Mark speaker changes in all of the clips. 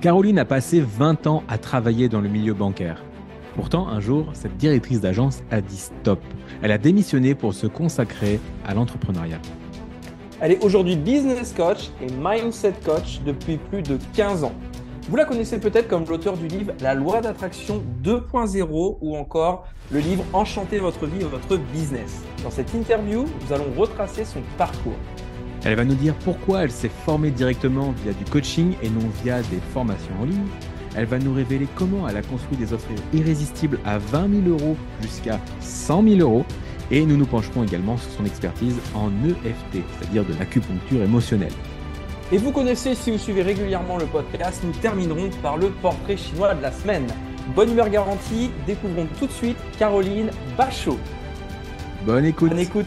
Speaker 1: Caroline a passé 20 ans à travailler dans le milieu bancaire. Pourtant, un jour, cette directrice d'agence a dit stop. Elle a démissionné pour se consacrer à l'entrepreneuriat.
Speaker 2: Elle est aujourd'hui business coach et mindset coach depuis plus de 15 ans. Vous la connaissez peut-être comme l'auteur du livre La loi d'attraction 2.0 ou encore le livre Enchanter votre vie et votre business. Dans cette interview, nous allons retracer son parcours.
Speaker 1: Elle va nous dire pourquoi elle s'est formée directement via du coaching et non via des formations en ligne. Elle va nous révéler comment elle a construit des offres irrésistibles à 20 000 euros jusqu'à 100 000 euros. Et nous nous pencherons également sur son expertise en EFT, c'est-à-dire de l'acupuncture émotionnelle.
Speaker 2: Et vous connaissez, si vous suivez régulièrement le podcast, nous terminerons par le portrait chinois de la semaine. Bonne humeur garantie, découvrons tout de suite Caroline Bachot.
Speaker 1: Bonne écoute.
Speaker 2: Bonne écoute.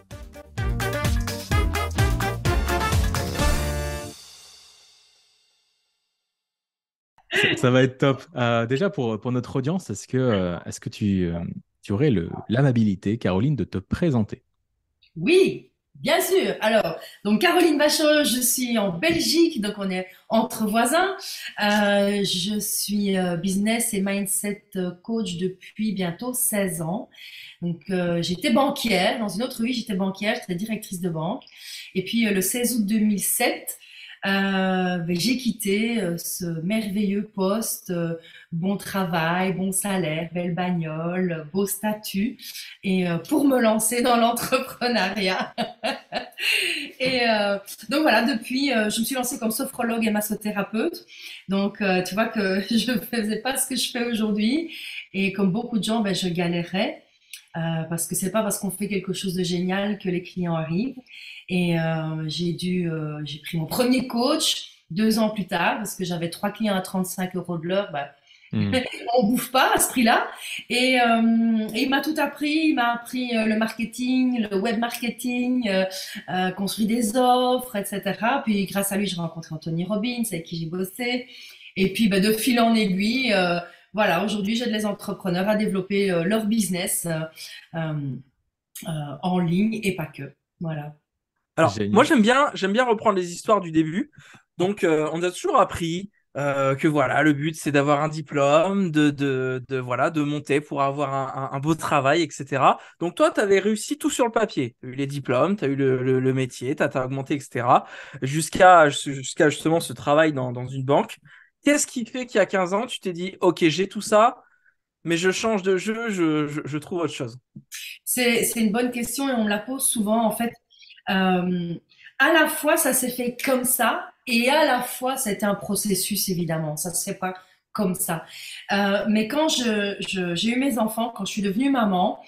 Speaker 1: Ça, va être top. Euh, déjà, pour, pour notre audience, est-ce que, euh, est-ce que tu, euh, tu aurais l'amabilité, Caroline, de te présenter?
Speaker 3: Oui, bien sûr. Alors, donc Caroline Bachot, je suis en Belgique, donc on est entre voisins. je suis business et mindset coach depuis bientôt 16 ans. Donc, j'étais banquière. Dans une autre vie, j'étais banquière, j'étais directrice de banque. Et puis, le 16 août 2007, euh, ben, j'ai quitté euh, ce merveilleux poste, euh, bon travail, bon salaire, belle bagnole, beau statut, et pour me lancer dans l'entrepreneuriat. et donc voilà, depuis, je me suis lancée comme sophrologue et massothérapeute. Donc tu vois que je ne faisais pas ce que je fais aujourd'hui, et comme beaucoup de gens, ben, je galérais. Parce que c'est pas parce qu'on fait quelque chose de génial que les clients arrivent. Et euh, j'ai dû, euh, j'ai pris mon premier coach deux ans plus tard parce que j'avais trois clients à 35 euros de l'heure. Bah, mmh. on bouffe pas à ce prix-là. Et, euh, il m'a tout appris. Il m'a appris le marketing, le web marketing, construire des offres, etc. Puis grâce à lui, j'ai rencontré Anthony Robbins avec qui j'ai bossé. Et puis bah, de fil en aiguille, voilà, aujourd'hui, j'aide les entrepreneurs à développer leur business en ligne et pas que. Voilà.
Speaker 2: Alors, moi, j'aime bien, j'aime bien reprendre les histoires du début. Donc, euh, on a toujours appris euh, que voilà, le but, c'est d'avoir un diplôme, de, de, de, voilà, de monter pour avoir un, un, beau travail, etc. Donc, toi, tu avais réussi tout sur le papier. Tu as eu les diplômes, tu as eu le, le, métier, tu as, augmenté, etc. Jusqu'à jusqu'à justement ce travail dans, dans une banque. Qu'est-ce qui fait qu'il y a 15 ans, tu t'es dit, OK, j'ai tout ça, mais je change de jeu, je, trouve autre chose?
Speaker 3: C'est une bonne question et on me la pose souvent. En fait, euh, à la fois, ça s'est fait comme ça, et à la fois, c'était un processus, évidemment. Ça se fait pas comme ça. Euh, mais quand j'ai eu mes enfants, quand je suis devenue maman,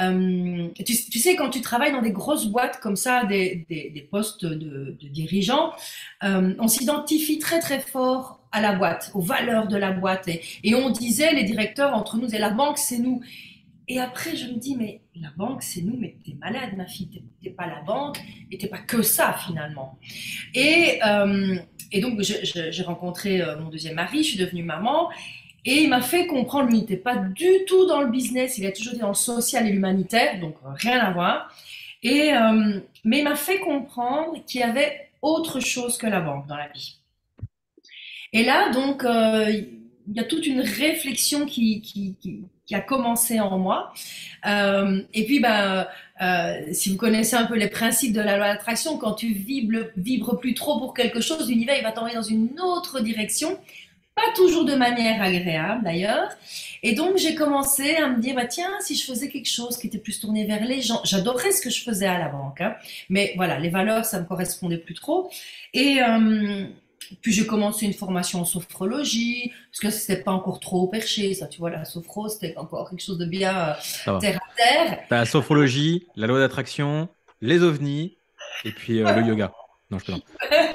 Speaker 3: euh, tu, sais, quand tu travailles dans des grosses boîtes comme ça, des, postes de, de dirigeants, euh, on s'identifie très très fort à la boîte, aux valeurs de la boîte. Et, et on disait, les directeurs entre nous, et la banque, c'est nous. Et après, je me dis, mais la banque, c'est nous, mais t'es malade, ma fille, t'es pas la banque, et t'es pas que ça, finalement. Et, euh, et donc, j'ai rencontré euh, mon deuxième mari, je suis devenue maman, et il m'a fait comprendre, lui, il n'était pas du tout dans le business, il a toujours été dans le social et l'humanitaire, donc euh, rien à voir. Et, mais il m'a fait comprendre qu'il y avait autre chose que la banque dans la vie. Et là, donc, il y a toute une réflexion qui, a commencé en moi. Euh, et puis, ben, si vous connaissez un peu les principes de la loi d'attraction, quand tu vibres, vibres plus trop pour quelque chose, l'univers il va t'envoyer dans une autre direction, pas toujours de manière agréable d'ailleurs. Et donc j'ai commencé à me dire, bah tiens, si je faisais quelque chose qui était plus tourné vers les gens, j'adorais ce que je faisais à la banque, hein, mais voilà, les valeurs ça me correspondait plus trop. Et euh, puis j'ai commencé une formation en sophrologie, parce que c'était pas encore trop perché, ça, tu vois, la sophro, c'était encore quelque chose de bien euh, terre à terre.
Speaker 1: la sophrologie, la loi d'attraction, les ovnis, et puis euh, le yoga. Non, je plaisante.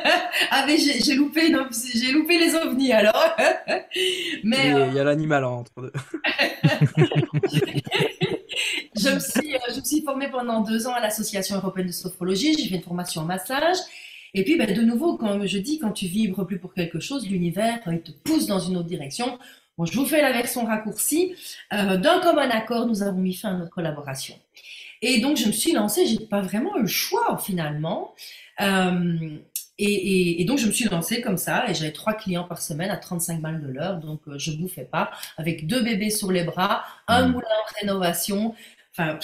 Speaker 3: Ah mais j'ai loupé, j'ai loupé les ovnis alors.
Speaker 2: mais il y a, l'animal entre deux.
Speaker 3: je me suis, je me suis formée pendant deux ans à l'association européenne de sophrologie. J'ai fait une formation en massage. Et puis, ben, de nouveau, comme je dis, quand tu vibres plus pour quelque chose, l'univers, il te pousse dans une autre direction. Bon, je vous fais la version raccourcie. Euh, D'un commun accord, nous avons mis fin à notre collaboration. Et donc, je me suis lancée, j'ai pas vraiment eu le choix finalement. Euh, et, et, donc, je me suis lancée comme ça, et j'avais trois clients par semaine à 35 balles de l'heure, donc euh, je bouffais pas, avec deux bébés sur les bras, un mmh. moulin en rénovation. Enfin,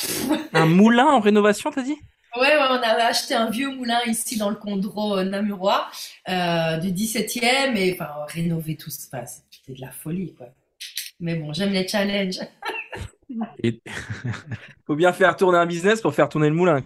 Speaker 2: un moulin en rénovation, t'as dit?
Speaker 3: Ouais, ouais, on avait acheté un vieux moulin ici dans le Condro euh, namurois euh, du 17e et enfin rénover tout ça, c'était de la folie quoi. Mais bon, j'aime les challenges.
Speaker 2: Il faut bien faire tourner un business pour faire tourner le moulin.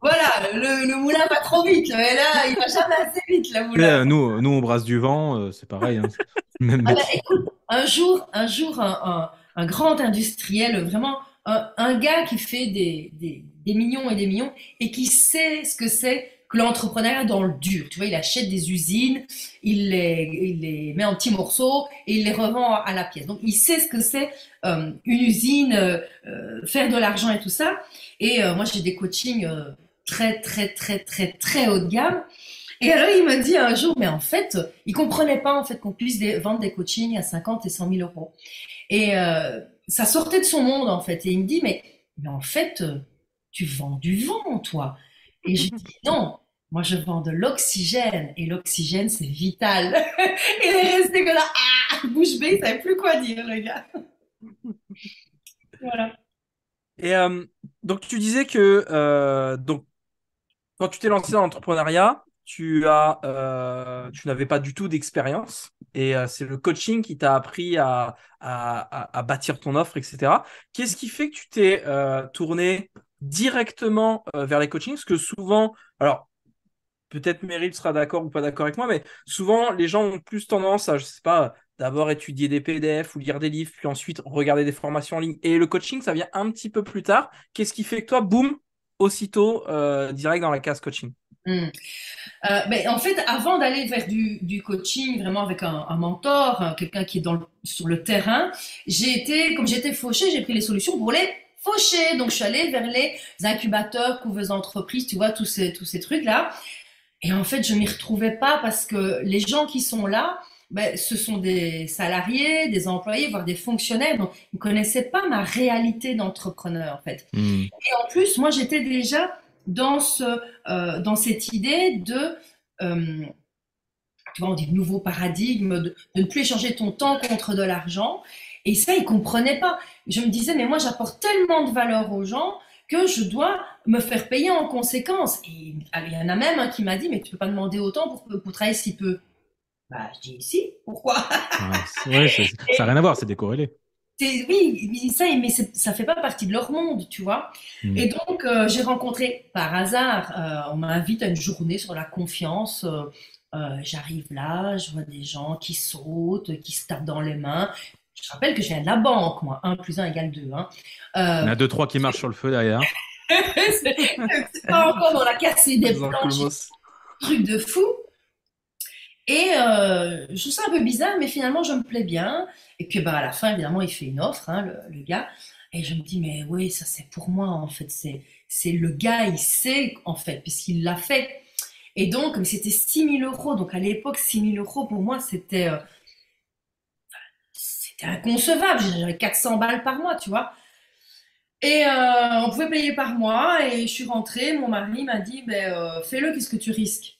Speaker 3: Voilà, le, moulin va trop vite, mais là, il va jamais assez vite, le moulin.
Speaker 1: Euh, nous, nous, on brasse du vent, euh, c'est pareil. Hein.
Speaker 3: Même ah bah, écoute, un jour, un, jour un, un, grand industriel, vraiment un, gars qui fait des, des, des, millions et des millions et qui sait ce que c'est que l'entrepreneuriat dans le dur. Tu vois, il achète des usines, il les, met en petits morceaux et il les revend à la pièce. Donc, il sait ce que c'est euh, une usine, euh, faire de l'argent et tout ça. Et euh, moi, j'ai des coachings très, très, très, très, très haut de gamme. Et alors, il m'a dit un jour, mais en fait, il comprenait pas en fait qu'on puisse vendre des coachings à 50 et 100 000 euros. Et ça sortait de son monde en fait. Et il me dit, mais, mais en fait, tu vends du vent, toi. Et je dis, non, moi, je vends de l'oxygène et l'oxygène, c'est vital. il est resté comme là, ah, bouche bée, il savait plus quoi dire, le gars. voilà.
Speaker 2: Et euh, donc, tu disais que euh, donc, quand tu t'es lancé dans l'entrepreneuriat, tu as, euh, tu n'avais pas du tout d'expérience et c'est le coaching qui t'a appris à, à, à, bâtir ton offre, etc. Qu'est-ce qui fait que tu t'es tourné directement vers les coachings Parce que souvent, alors peut-être Meryl sera d'accord ou pas d'accord avec moi, mais souvent les gens ont plus tendance à, je sais pas, d'abord étudier des PDF ou lire des livres, puis ensuite regarder des formations en ligne. Et le coaching, ça vient un petit peu plus tard. Qu'est-ce qui fait que toi, boum, aussitôt, euh, direct dans la case coaching?
Speaker 3: Hmm. euh, mais en fait, avant d'aller vers du, coaching, vraiment avec un, mentor, quelqu'un qui est dans sur le terrain, j'ai été, comme j'étais fauchée, j'ai pris les solutions pour les faucher. Donc, je suis allée vers les incubateurs, couveuses entreprises, tu vois, tous ces, tous ces trucs-là. Et en fait, je m'y retrouvais pas parce que les gens qui sont là, ben, ce sont des salariés, des employés, voire des fonctionnaires. Donc, ils ne connaissaient pas ma réalité d'entrepreneur, en fait. Hmm. Et en plus, moi, j'étais déjà dans, ce, euh, dans cette idée de, euh, tu vois, on dit nouveau paradigme, de, de, ne plus échanger ton temps contre de l'argent. Et ça, ils comprenaient pas. Je me disais, mais moi, j'apporte tellement de valeur aux gens que je dois me faire payer en conséquence. Et il y en a même un qui m'a dit, mais tu peux pas demander autant pour, pour travailler si peu. Bah, je dis si, pourquoi?
Speaker 1: Ouais, Ça n'a rien à voir, c'est décorrélé.
Speaker 3: Oui, ça, mais ça fait pas partie de leur monde, tu vois. Hmm. Et donc, euh, j'ai rencontré par hasard, euh, on m'invite à une journée sur la confiance. Euh, j'arrive là, je vois des gens qui sautent, qui se tapent dans les mains. Je rappelle que je viens de la banque, moi. 1 plus 1 égale 2. Hein.
Speaker 1: Il y en a 2, 3 qui marchent sur le feu derrière.
Speaker 3: c'est pas encore dans la cassée des planches. Truc de fou. Et euh, je trouve ça un peu bizarre, mais finalement, je me plais bien. Et puis, bah, à la fin, évidemment, il fait une offre, hein, le, gars. Et je me dis, mais oui, ça, c'est pour moi, en fait. C'est, c'est le gars, il sait, en fait, puisqu'il l'a fait. Et donc, comme c'était 6 000 euros, donc à l'époque, 6 000 euros, pour moi, c'était, euh, c'était inconcevable. J'avais 400 balles par mois, tu vois. Et euh, on pouvait payer par mois. Et je suis rentrée, mon mari m'a dit, ben, euh, fais-le, qu'est-ce que tu risques?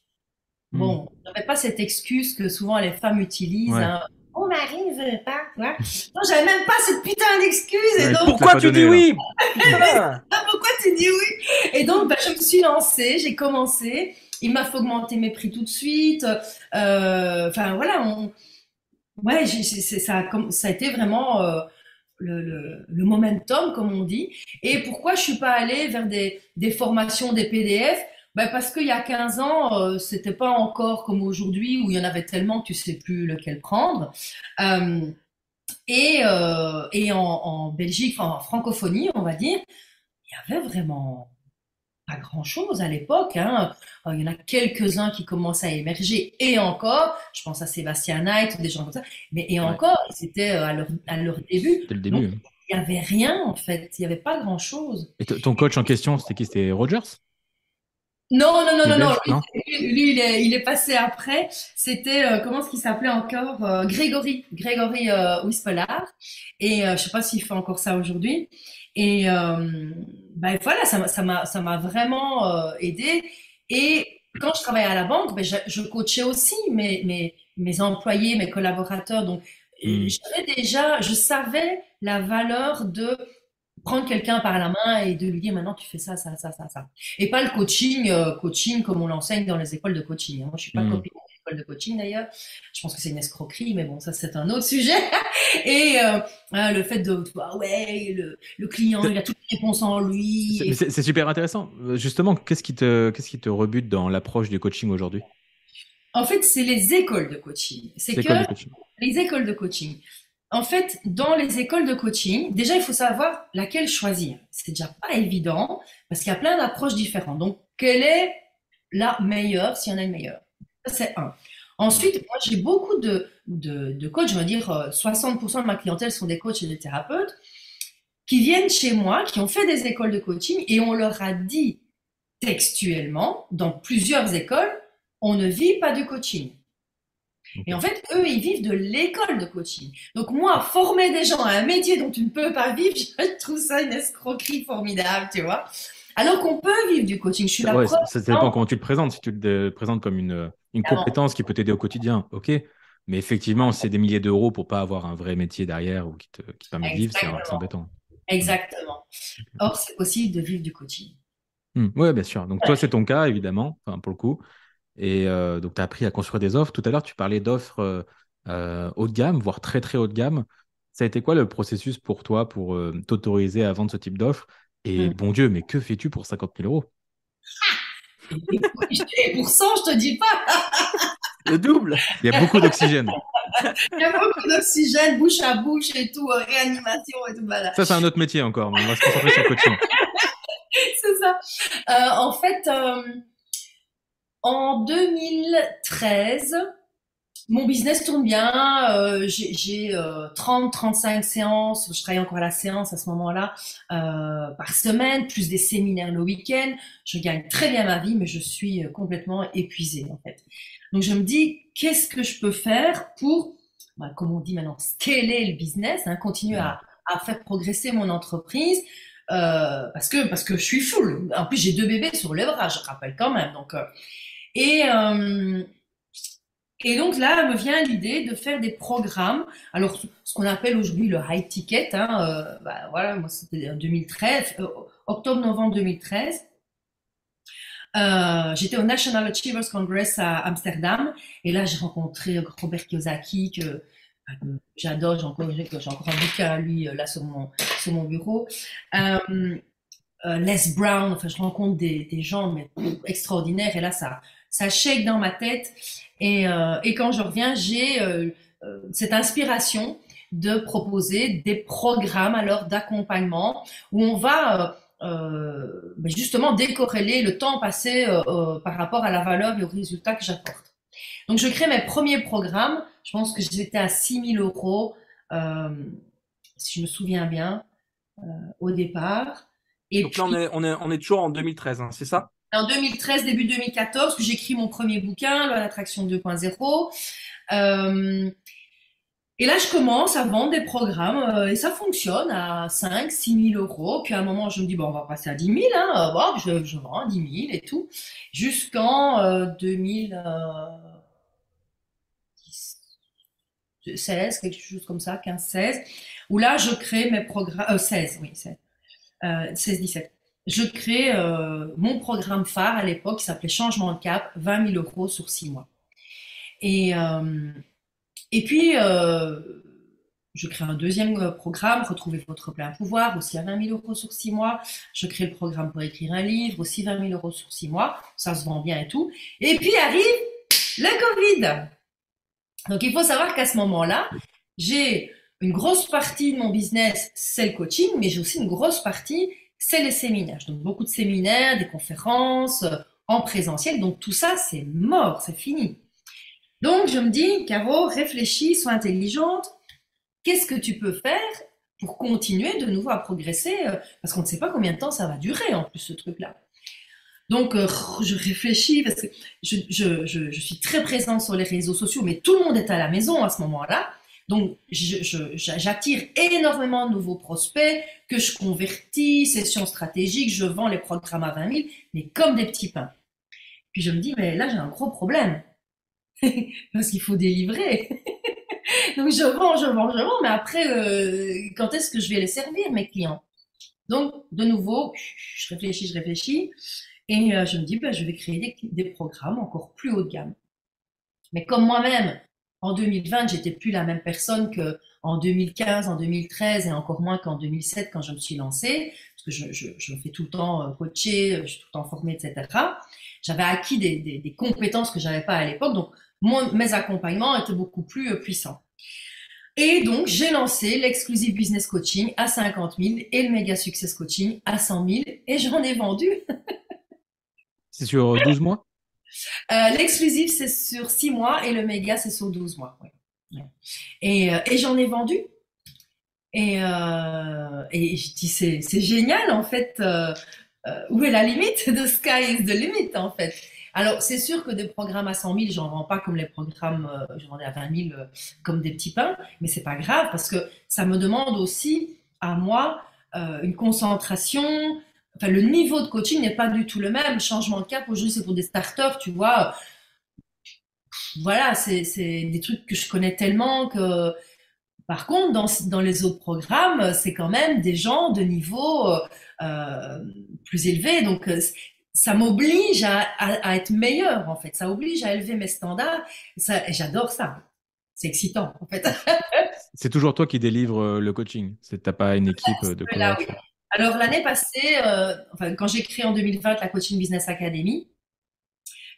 Speaker 3: Hmm. Bon, j'avais pas cette excuse que souvent les femmes utilisent. Hein. Mon mari ne veut pas, quoi. Non, j'avais même pas cette putain d'excuse.
Speaker 2: pourquoi tu dis oui?
Speaker 3: Ah, Pourquoi tu dis oui? Et donc, bah, je me suis lancée, j'ai commencé. Il m'a fait augmenter mes prix tout de suite. Euh, enfin, voilà. On... Ouais, ça, a, été vraiment euh, le, momentum, comme on dit. Et pourquoi je suis pas allée vers des, formations, des PDF ben parce qu'il y a 15 ans, euh, c'était pas encore comme aujourd'hui où il y en avait tellement que tu sais plus lequel prendre. Euh, et, euh, et en, Belgique, en francophonie, on va dire, il y avait vraiment pas grand-chose à l'époque. Hein. Euh, il y en a quelques-uns qui commencent à émerger, et encore, je pense à Sébastien Knight des gens comme ça, mais et encore, c'était à leur, à leur début.
Speaker 1: C'était le début.
Speaker 3: Donc, il n'y avait rien, en fait. Il n'y avait pas grand-chose.
Speaker 1: Et ton coach en question, c'était qui? C'était Rogers
Speaker 3: non, non, non, non, non. Lui, il, est, il, est, passé après. C'était, euh, comment est-ce qu'il s'appelait encore? Euh, Grégory, Grégory euh, Et euh, je sais pas s'il fait encore ça aujourd'hui. Et ben voilà, ça m'a ça m'a vraiment aidé. Et quand je travaillais à la banque, ben, je, je coachais aussi mes, mes, mes employés, mes collaborateurs. Donc, j'avais déjà, je savais la valeur de prendre quelqu'un par la main et de lui dire maintenant tu fais ça, ça, ça, ça, ça. Et pas le coaching, euh, coaching comme on l'enseigne dans les écoles de coaching. Hein. Moi, je suis pas mmh. copine de coaching d'ailleurs. Je pense que c'est une escroquerie, mais bon, ça c'est un autre sujet. et euh, hein, le fait de, ah ouais, le, le, client, il a toutes les réponses en lui.
Speaker 1: C'est super intéressant. Euh, justement, qu'est-ce qui te, qu'est-ce qui te rebute dans l'approche du coaching aujourd'hui?
Speaker 3: En fait, c'est les écoles de coaching. C'est que les écoles de coaching en fait, dans les écoles de coaching, déjà, il faut savoir laquelle choisir. C'est déjà pas évident parce qu'il y a plein d'approches différentes. Donc, quelle est la meilleure, s'il y en a une meilleure? C'est un. Ensuite, moi, j'ai beaucoup de, de, coachs, je veux dire 60% euh, de ma clientèle sont des coachs et des thérapeutes, qui viennent chez moi, qui ont fait des écoles de coaching et on leur a dit textuellement, dans plusieurs écoles, on ne vit pas du coaching. Et en fait, eux, ils vivent de l'école de coaching. Donc moi, former des gens à un métier dont tu ne peux pas vivre, je trouve ça une escroquerie formidable, tu vois. Alors qu'on peut vivre du coaching. Je suis la
Speaker 1: ouais, Ça dépend comment tu le présentes. Si tu le présentes comme une, une compétence qui peut t'aider au quotidien, ok. Mais effectivement, c'est des milliers d'euros pour pas avoir un vrai métier derrière ou qui te, qui permet de vivre, c'est embêtant.
Speaker 3: Exactement. Or, c'est possible de vivre du coaching.
Speaker 1: Hmm. oui, bien sûr. Donc, toi, c'est ton cas, évidemment, pour le coup. Et euh, donc, tu as appris à construire des offres. Tout à l'heure, tu parlais d'offres euh, euh, haut de gamme, voire très, très haut de gamme. Ça a été quoi le processus pour toi pour t'autoriser à vendre ce type d'offres? Et mmh. bon Dieu, mais que fais-tu pour 50 000 euros?
Speaker 3: Et pour 100, je te dis pas
Speaker 1: Le double Il y a beaucoup d'oxygène.
Speaker 3: Il y a beaucoup d'oxygène, bouche à bouche et tout, réanimation et tout. Voilà.
Speaker 1: Ça, c'est un autre métier encore, mais on va se concentrer sur le coaching.
Speaker 3: c'est ça. en fait, en 2013, mon business tourne bien. Euh, j'ai 30-35 euh, séances. Je travaille encore à la séance à ce moment-là euh, par semaine, plus des séminaires le week-end. Je gagne très bien ma vie, mais je suis complètement épuisée en fait. Donc je me dis, qu'est-ce que je peux faire pour, bah, comme on dit maintenant, scaler le business, hein, continuer à, à, faire progresser mon entreprise. Euh, parce que parce que je suis full. En plus, j'ai deux bébés sur les bras, je rappelle quand même. Donc, et, euh, et donc là, me vient l'idée de faire des programmes. Alors, ce qu'on appelle aujourd'hui le high ticket, hein, euh, bah, voilà, moi c'était en 2013, euh, octobre-novembre 2013. Euh, j'étais au National Achievers Congress à Amsterdam et là j'ai rencontré Robert Kiyosaki que, j'adore, j'ai encore, un bouquin à lui là sur mon, bureau. Euh, Les Brown, enfin je rencontre des, gens extraordinaires et là ça, ça shake dans ma tête. Et, euh, et quand je reviens, j'ai euh, euh, cette inspiration de proposer des programmes alors d'accompagnement où on va euh, ben justement décorréler le temps passé par rapport à la valeur et aux résultats que j'apporte. Donc je crée mes premiers programmes. Je pense que j'étais à 6 000 euros, si je me souviens bien, au départ.
Speaker 2: Et Donc là, on est, on, est, on est toujours en 2013, hein, c'est ça?
Speaker 3: En 2013, début 2014, que j'écris mon premier bouquin, l'attraction 2.0. Euh, et là, je commence à vendre des programmes euh, et ça fonctionne à 5, 6 000 euros. Puis à un moment, je me dis, bon, on va passer à 10 000. Hein. Bon, je, je vends 10 000 et tout. Jusqu'en euh, 2016, quelque chose comme ça, 15, 16, où là, je crée mes programmes, 16, oui, 16, 16, 17 je crée euh, mon programme phare à l'époque qui s'appelait Changement de cap, 20 000 euros sur 6 mois. Et, euh, et puis, euh, je crée un deuxième programme, Retrouver votre plein pouvoir, aussi à 20 000 euros sur 6 mois. Je crée le programme pour écrire un livre, aussi 20 000 euros sur 6 mois. Ça se vend bien et tout. Et puis arrive le Covid. Donc, il faut savoir qu'à ce moment-là, j'ai une grosse partie de mon business, c'est le coaching, mais j'ai aussi une grosse partie c'est les séminaires. Je donne beaucoup de séminaires, des conférences euh, en présentiel. Donc tout ça, c'est mort, c'est fini. Donc je me dis, Caro, réfléchis, sois intelligente. Qu'est-ce que tu peux faire pour continuer de nouveau à progresser euh, Parce qu'on ne sait pas combien de temps ça va durer en plus ce truc-là. Donc, euh, je réfléchis parce que je, je, je, je, suis très présente sur les réseaux sociaux, mais tout le monde est à la maison à ce moment-là. Donc, j'attire énormément de nouveaux prospects que je convertis, sessions stratégiques, je vends les programmes à 20 000, mais comme des petits pains. Puis je me dis, mais là, j'ai un gros problème. Parce qu'il faut délivrer. Donc, je vends, je vends, je vends, mais après, euh, quand est-ce que je vais les servir, mes clients? Donc, de nouveau, je réfléchis, je réfléchis, et euh, je me dis, ben, je vais créer des, des programmes encore plus haut de gamme. Mais comme moi-même, en 2020, j'étais plus la même personne que en 2015, en 2013 et encore moins qu'en 2007 quand je me suis lancée, parce que je, me fais tout le temps euh, coacher, je suis tout le temps formée, etc. J'avais acquis des, compétences que j'avais pas à l'époque, donc mes accompagnements étaient beaucoup plus euh, puissants. Et donc, j'ai lancé l'exclusive business coaching à 50 000 et le méga success coaching à 100 000 et j'en ai vendu.
Speaker 1: C'est sur 12 mois?
Speaker 3: Euh, L'exclusif, c'est sur 6 mois et le méga, c'est sur 12 mois. Et, euh, et j'en ai vendu. Et, euh, et je dis, c'est génial, en fait. Euh, euh, où est la limite? The sky is the limit, en fait. Alors, c'est sûr que des programmes à 100 000, j'en vends pas comme les programmes, je vendais à 20 000 comme des petits pains, mais c'est pas grave parce que ça me demande aussi à moi une concentration, enfin, le niveau de coaching n'est pas du tout le même. Changement de cap, aujourd'hui, c'est pour des starters, tu vois. Voilà, c'est des trucs que je connais tellement que. Par contre, dans, dans les autres programmes, c'est quand même des gens de niveau euh, plus élevé. Donc, euh, ça m'oblige à, à, à, être meilleur, en fait. Ça oblige à élever mes standards. Ça, J'adore ça. C'est excitant, en fait.
Speaker 1: c'est toujours toi qui délivre euh, le coaching. T'as pas une équipe de coach.
Speaker 3: Alors l'année passée, euh, enfin, quand j'ai créé en 2020 la Coaching Business Academy,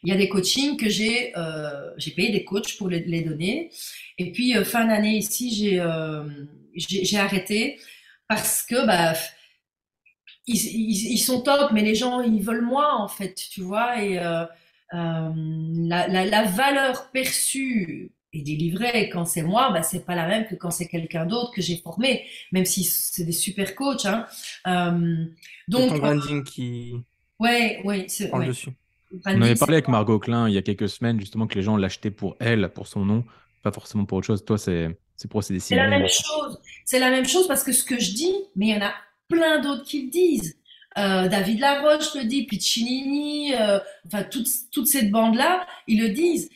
Speaker 3: il y a des coachings que j'ai euh, j'ai payé des coachs pour les, donner. Et puis euh, fin d'année ici, j'ai euh, j'ai arrêté parce que bah ils, sont top, mais les gens ils veulent moi en fait, tu vois. Et la, la, valeur perçue et délivré. quand c'est moi, bah, c'est pas la même que quand c'est quelqu'un d'autre que j'ai formé, même si c'est des super coachs. Hein. Euh, donc,
Speaker 2: ton branding qui.
Speaker 3: Ouais, ouais, c'est.
Speaker 2: Prend ouais. dessus.
Speaker 1: On avait parlé avec Margot Klein il y a quelques semaines, justement, que les gens l'achetaient pour elle, pour son nom, pas forcément pour autre chose. Toi, c'est pour c'est
Speaker 3: C'est la même chose. C'est la même chose parce que ce que je dis, mais il y en a plein d'autres qui le disent. Euh, David Laroche le dit, Piccinini, euh, enfin toutes, toutes ces bandes-là, ils le disent.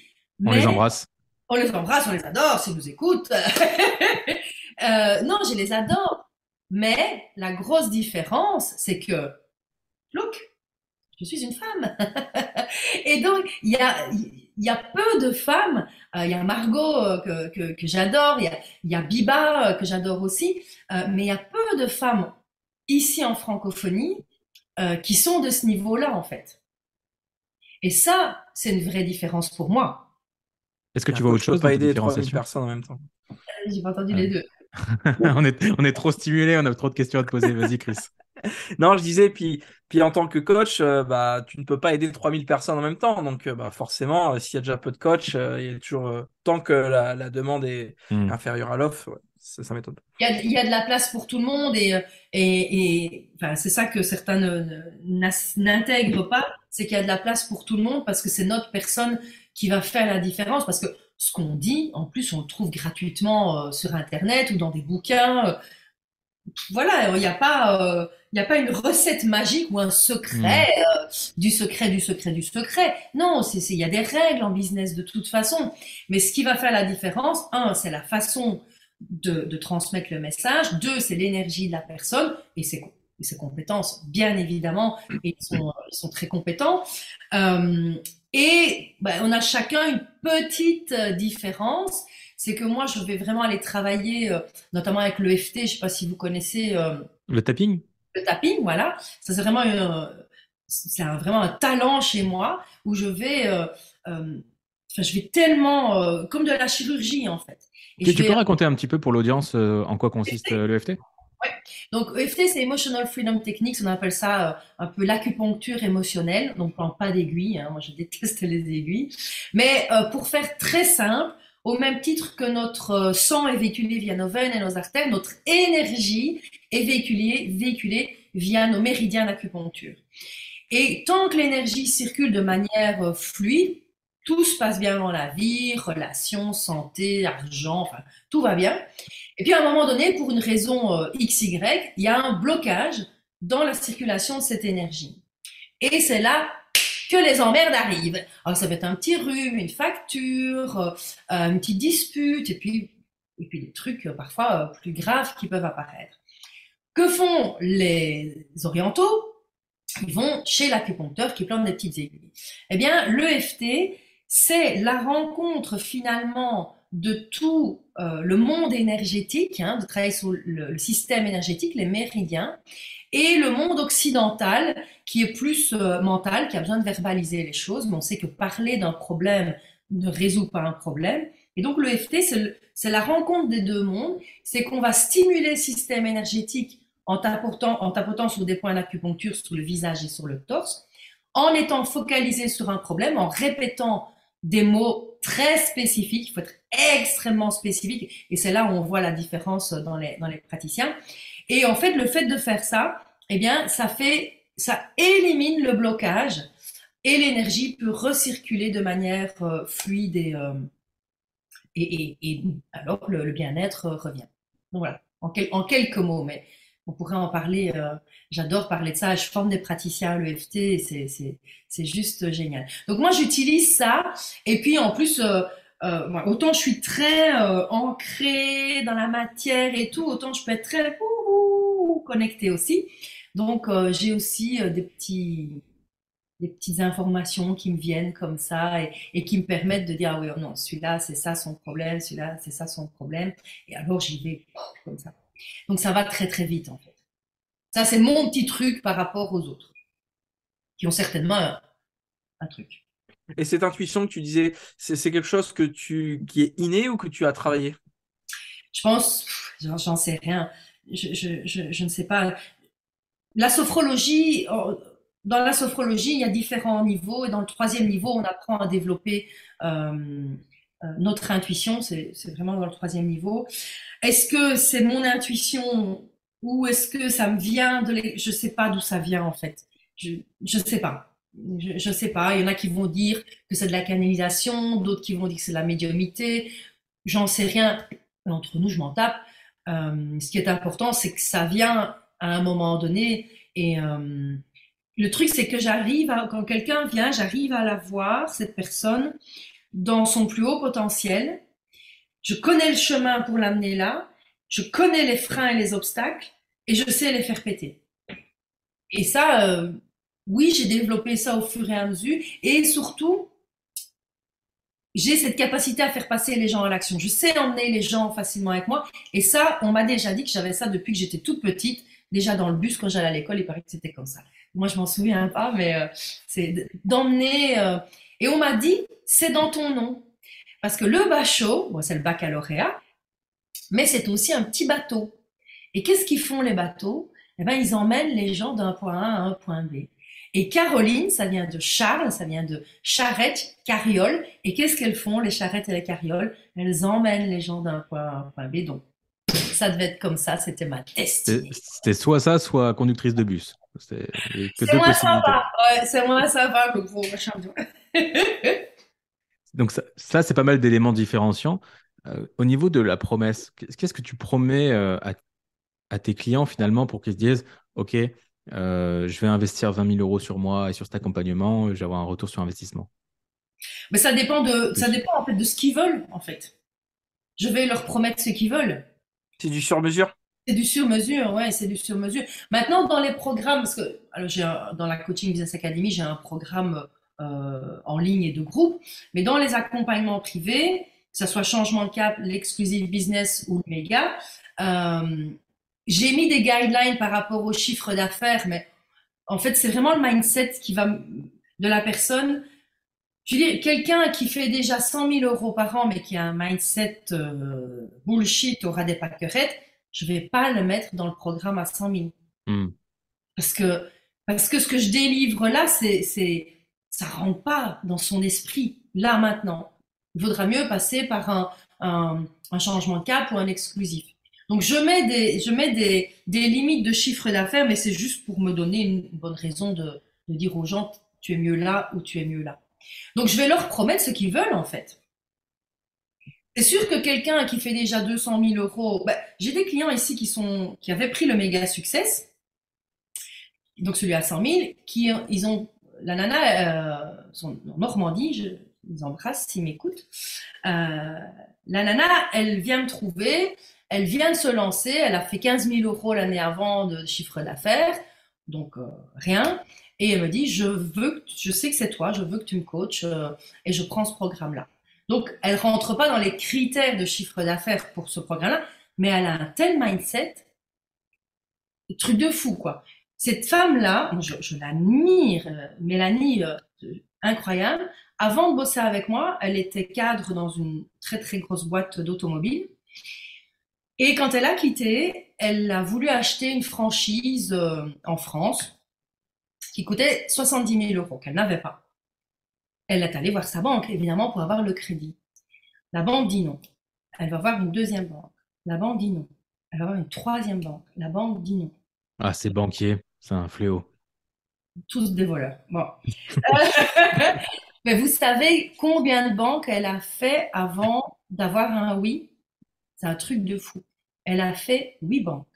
Speaker 1: On mais... les embrasse
Speaker 3: on les embrasse, on les adore, s'ils nous écoutent. euh, non, je les adore. Mais la grosse différence, c'est que, look, je suis une femme. Et donc, il y a, peu de femmes. Euh, il y a Margot euh, que, que, j'adore, il y a, y a Biba que j'adore aussi, mais il y a peu de femmes ici en francophonie qui sont de ce niveau-là, en fait. Et ça, c'est une vraie différence pour moi.
Speaker 1: Est-ce que tu vois autre chose
Speaker 2: pas aider 3000 personnes en même temps
Speaker 3: J'ai pas entendu ouais. les deux.
Speaker 1: on, est, on est trop stimulé, on a trop de questions à te poser. Vas-y, Chris.
Speaker 2: non, je disais, puis, puis en tant que coach, euh, bah, tu ne peux pas aider 3000 personnes en même temps. Donc, euh, bah, forcément, euh, s'il y a déjà peu de coachs, il y a toujours, tant que la, la demande est mm. inférieure à l'offre, ouais, ça, ça m'étonne.
Speaker 3: Il y, a, il y a de la place pour tout le monde et, et, et enfin, c'est ça que certains n'intègrent pas, c'est qu'il y a de la place pour tout le monde parce que c'est notre personne qui va faire la différence parce que ce qu'on dit, en plus, on le trouve gratuitement euh, sur Internet ou dans des bouquins. Euh, voilà, il n'y a pas, euh, a pas une recette magique ou un secret mmh. du secret, du secret, du secret. Non, il y a des règles en business de toute façon. Mais ce qui va faire la différence, un, c'est la façon de, de, transmettre le message. Deux, c'est l'énergie de la personne et ses, et ses compétences, bien évidemment. Et ils sont, ils sont très compétents. Et bah, on a chacun une petite euh, différence. C'est que moi, je vais vraiment aller travailler, euh, notamment avec le FT. Je sais pas si vous connaissez. Euh,
Speaker 1: le tapping?
Speaker 3: Le tapping, voilà. Ça c'est vraiment, une, c'est un, vraiment un talent chez moi où je vais, euh, enfin, je vais tellement comme de la chirurgie en fait.
Speaker 1: Et tu, tu peux raconter un petit peu pour l'audience en quoi consiste le
Speaker 3: Donc EFT, c'est Emotional Freedom Techniques, on appelle ça euh, un peu l'acupuncture émotionnelle. Donc on pas d'aiguilles, hein. moi je déteste les aiguilles. Mais euh, pour faire très simple, au même titre que notre euh, sang est véhiculé via nos veines et nos artères, notre énergie est véhiculée, véhiculée via nos méridiens d'acupuncture. Et tant que l'énergie circule de manière fluide, tout se passe bien dans la vie, relations, santé, argent, enfin, tout va bien. Et puis à un moment donné, pour une raison euh, XY, il y a un blocage dans la circulation de cette énergie. Et c'est là que les emmerdes arrivent. Alors ça peut être un petit rhume, une facture, euh, une petite dispute, et puis, et puis des trucs euh, parfois plus graves qui peuvent apparaître. Que font les orientaux? Ils vont chez l'acupuncteur qui plante des petites aiguilles. Eh bien, l'EFT, c'est la rencontre finalement de tout euh, le monde énergétique, hein, de travailler sur le, système énergétique, les méridiens, et le monde occidental qui est plus euh, mental, qui a besoin de verbaliser les choses, mais on sait que parler d'un problème ne résout pas un problème. Et donc le FT, c'est la rencontre des deux mondes, c'est qu'on va stimuler le système énergétique en tapotant, en tapotant sur des points d'acupuncture sur le visage et sur le torse, en étant focalisé sur un problème, en répétant des mots très spécifiques. Il faut être extrêmement spécifique. Et c'est là où on voit la différence dans les, dans les praticiens. Et en fait, le fait de faire ça, eh bien, ça fait, ça élimine le blocage et l'énergie peut recirculer de manière euh, fluide et, euh, et, et, alors le, bien-être revient. Donc voilà, en, en, quelques mots, mais on pourrait en parler. Euh, j'adore parler de ça. Je forme des praticiens à l'EFT, c'est juste génial. Donc moi, j'utilise ça. Et puis en plus, euh, autant je suis très euh, ancrée dans la matière et tout, autant je peux être très connectée aussi. Donc euh, j'ai aussi des petits des petites informations qui me viennent comme ça et, qui me permettent de dire ah oui non celui-là c'est ça son problème, celui-là c'est ça son problème et alors j'y vais comme ça. Donc ça va très très vite en fait. Ça c'est mon petit truc par rapport aux autres qui ont certainement un truc.
Speaker 2: Et cette intuition que tu disais, c'est quelque chose que tu, qui est inné ou que tu as travaillé?
Speaker 3: Je pense, j'en sais rien. Je, je, je, je, ne sais pas. La sophrologie, dans la sophrologie, il y a différents niveaux. Et dans le troisième niveau, on apprend à développer euh notre intuition. C'est vraiment dans le troisième niveau. Est-ce que c'est mon intuition ou est-ce que ça me vient de... Les... Je ne sais pas d'où ça vient en fait. Je ne sais pas je ne sais pas, il y en a qui vont dire que c'est de la canalisation, d'autres qui vont dire que c'est de la médiumité, j'en sais rien, entre nous je m'en tape. Euh, ce qui est important, c'est que ça vient à un moment donné et euh, le truc c'est que j'arrive, quand quelqu'un vient, j'arrive à la voir, cette personne, dans son plus haut potentiel, je connais le chemin pour l'amener là, je connais les freins et les obstacles et je sais les faire péter. Et ça, euh, oui, j'ai développé ça au fur et à mesure. Et surtout, j'ai cette capacité à faire passer les gens à l'action. Je sais emmener les gens facilement avec moi. Et ça, on m'a déjà dit que j'avais ça depuis que j'étais toute petite. Déjà dans le bus, quand j'allais à l'école, il paraît que c'était comme ça. Moi, je m'en souviens pas, mais euh, c'est d'emmener. Euh, et on m'a dit, c'est dans ton nom. Parce que le bachot, bon, c'est le baccalauréat, mais c'est aussi un petit bateau. Et qu'est-ce qu'ils font les bateaux? Eh ben, ils emmènent les gens d'un point A à un point B. Et Caroline, ça vient de Charles, ça vient de charrette, carriole. Et qu'est-ce qu'elles font, les charrettes et les carrioles? Elles emmènent les gens d'un point A à un point B. Donc, ça devait être comme ça, c'était ma destinée.
Speaker 1: C'était soit ça, soit conductrice de bus.
Speaker 3: C'est moins sympa, ouais, c'est moins sympa que pour
Speaker 1: Donc ça, ça c'est pas mal d'éléments différenciants. Euh, au niveau de la promesse, qu'est-ce que tu promets euh, à, à, tes clients finalement pour qu'ils se disent, OK, euh, je vais investir 20 000 euros sur moi et sur cet accompagnement, je vais avoir un retour sur investissement
Speaker 3: Mais ça dépend de, ça dépend en fait de ce qu'ils veulent en fait. Je vais leur promettre ce qu'ils veulent.
Speaker 2: C'est du sur-mesure?
Speaker 3: C'est du sur-mesure, ouais, c'est du sur-mesure. Maintenant, dans les programmes, parce que alors dans la Coaching Business Academy, j'ai un programme euh, en ligne et de groupe, mais dans les accompagnements privés, que ce soit changement de cap, l'exclusive business ou le méga, euh, j'ai mis des guidelines par rapport au chiffre d'affaires, mais en fait, c'est vraiment le mindset qui va de la personne. Je veux dire, quelqu'un qui fait déjà 100 000 euros par an, mais qui a un mindset euh, bullshit aura des pâquerettes, je vais pas le mettre dans le programme à 100 000.
Speaker 1: Hmm.
Speaker 3: Parce que, parce que ce que je délivre là, c'est, ça rentre pas dans son esprit, là, maintenant. Il vaudra mieux passer par un, un, changement de cap ou un exclusif. Donc, je mets des, je mets des, des limites de chiffre d'affaires, mais c'est juste pour me donner une bonne raison de, de dire aux gens, tu es mieux là ou tu es mieux là. Donc, je vais leur promettre ce qu'ils veulent, en fait. C'est sûr que quelqu'un qui fait déjà 200 000 euros, bah, j'ai des clients ici qui, sont, qui avaient pris le méga succès, donc celui à 100 000, qui ils ont, la nana, euh, sont en Normandie, je les embrasse s'ils m'écoutent. Euh, la nana, elle vient me trouver, elle vient de se lancer, elle a fait 15 000 euros l'année avant de chiffre d'affaires, donc euh, rien. Et elle me dit, je veux, je sais que c'est toi, je veux que tu me coaches et je prends ce programme-là. Donc, elle rentre pas dans les critères de chiffre d'affaires pour ce programme-là, mais elle a un tel mindset, truc de fou, quoi. Cette femme-là, je, l'admire, euh, Mélanie, euh, incroyable. Avant de bosser avec moi, elle était cadre dans une très très grosse boîte d'automobile. Et quand elle a quitté, elle a voulu acheter une franchise euh, en France qui coûtait 70 000 euros, qu'elle n'avait pas. Elle est allée voir sa banque, évidemment, pour avoir le crédit. La banque dit non. Elle va voir une deuxième banque. La banque dit non. Elle va voir une troisième banque. La banque dit non.
Speaker 1: Ah, ces banquiers, c'est un fléau.
Speaker 3: Tous des voleurs. Bon. Mais vous savez combien de banques elle a fait avant d'avoir un oui? C'est un truc de fou. Elle a fait huit banques.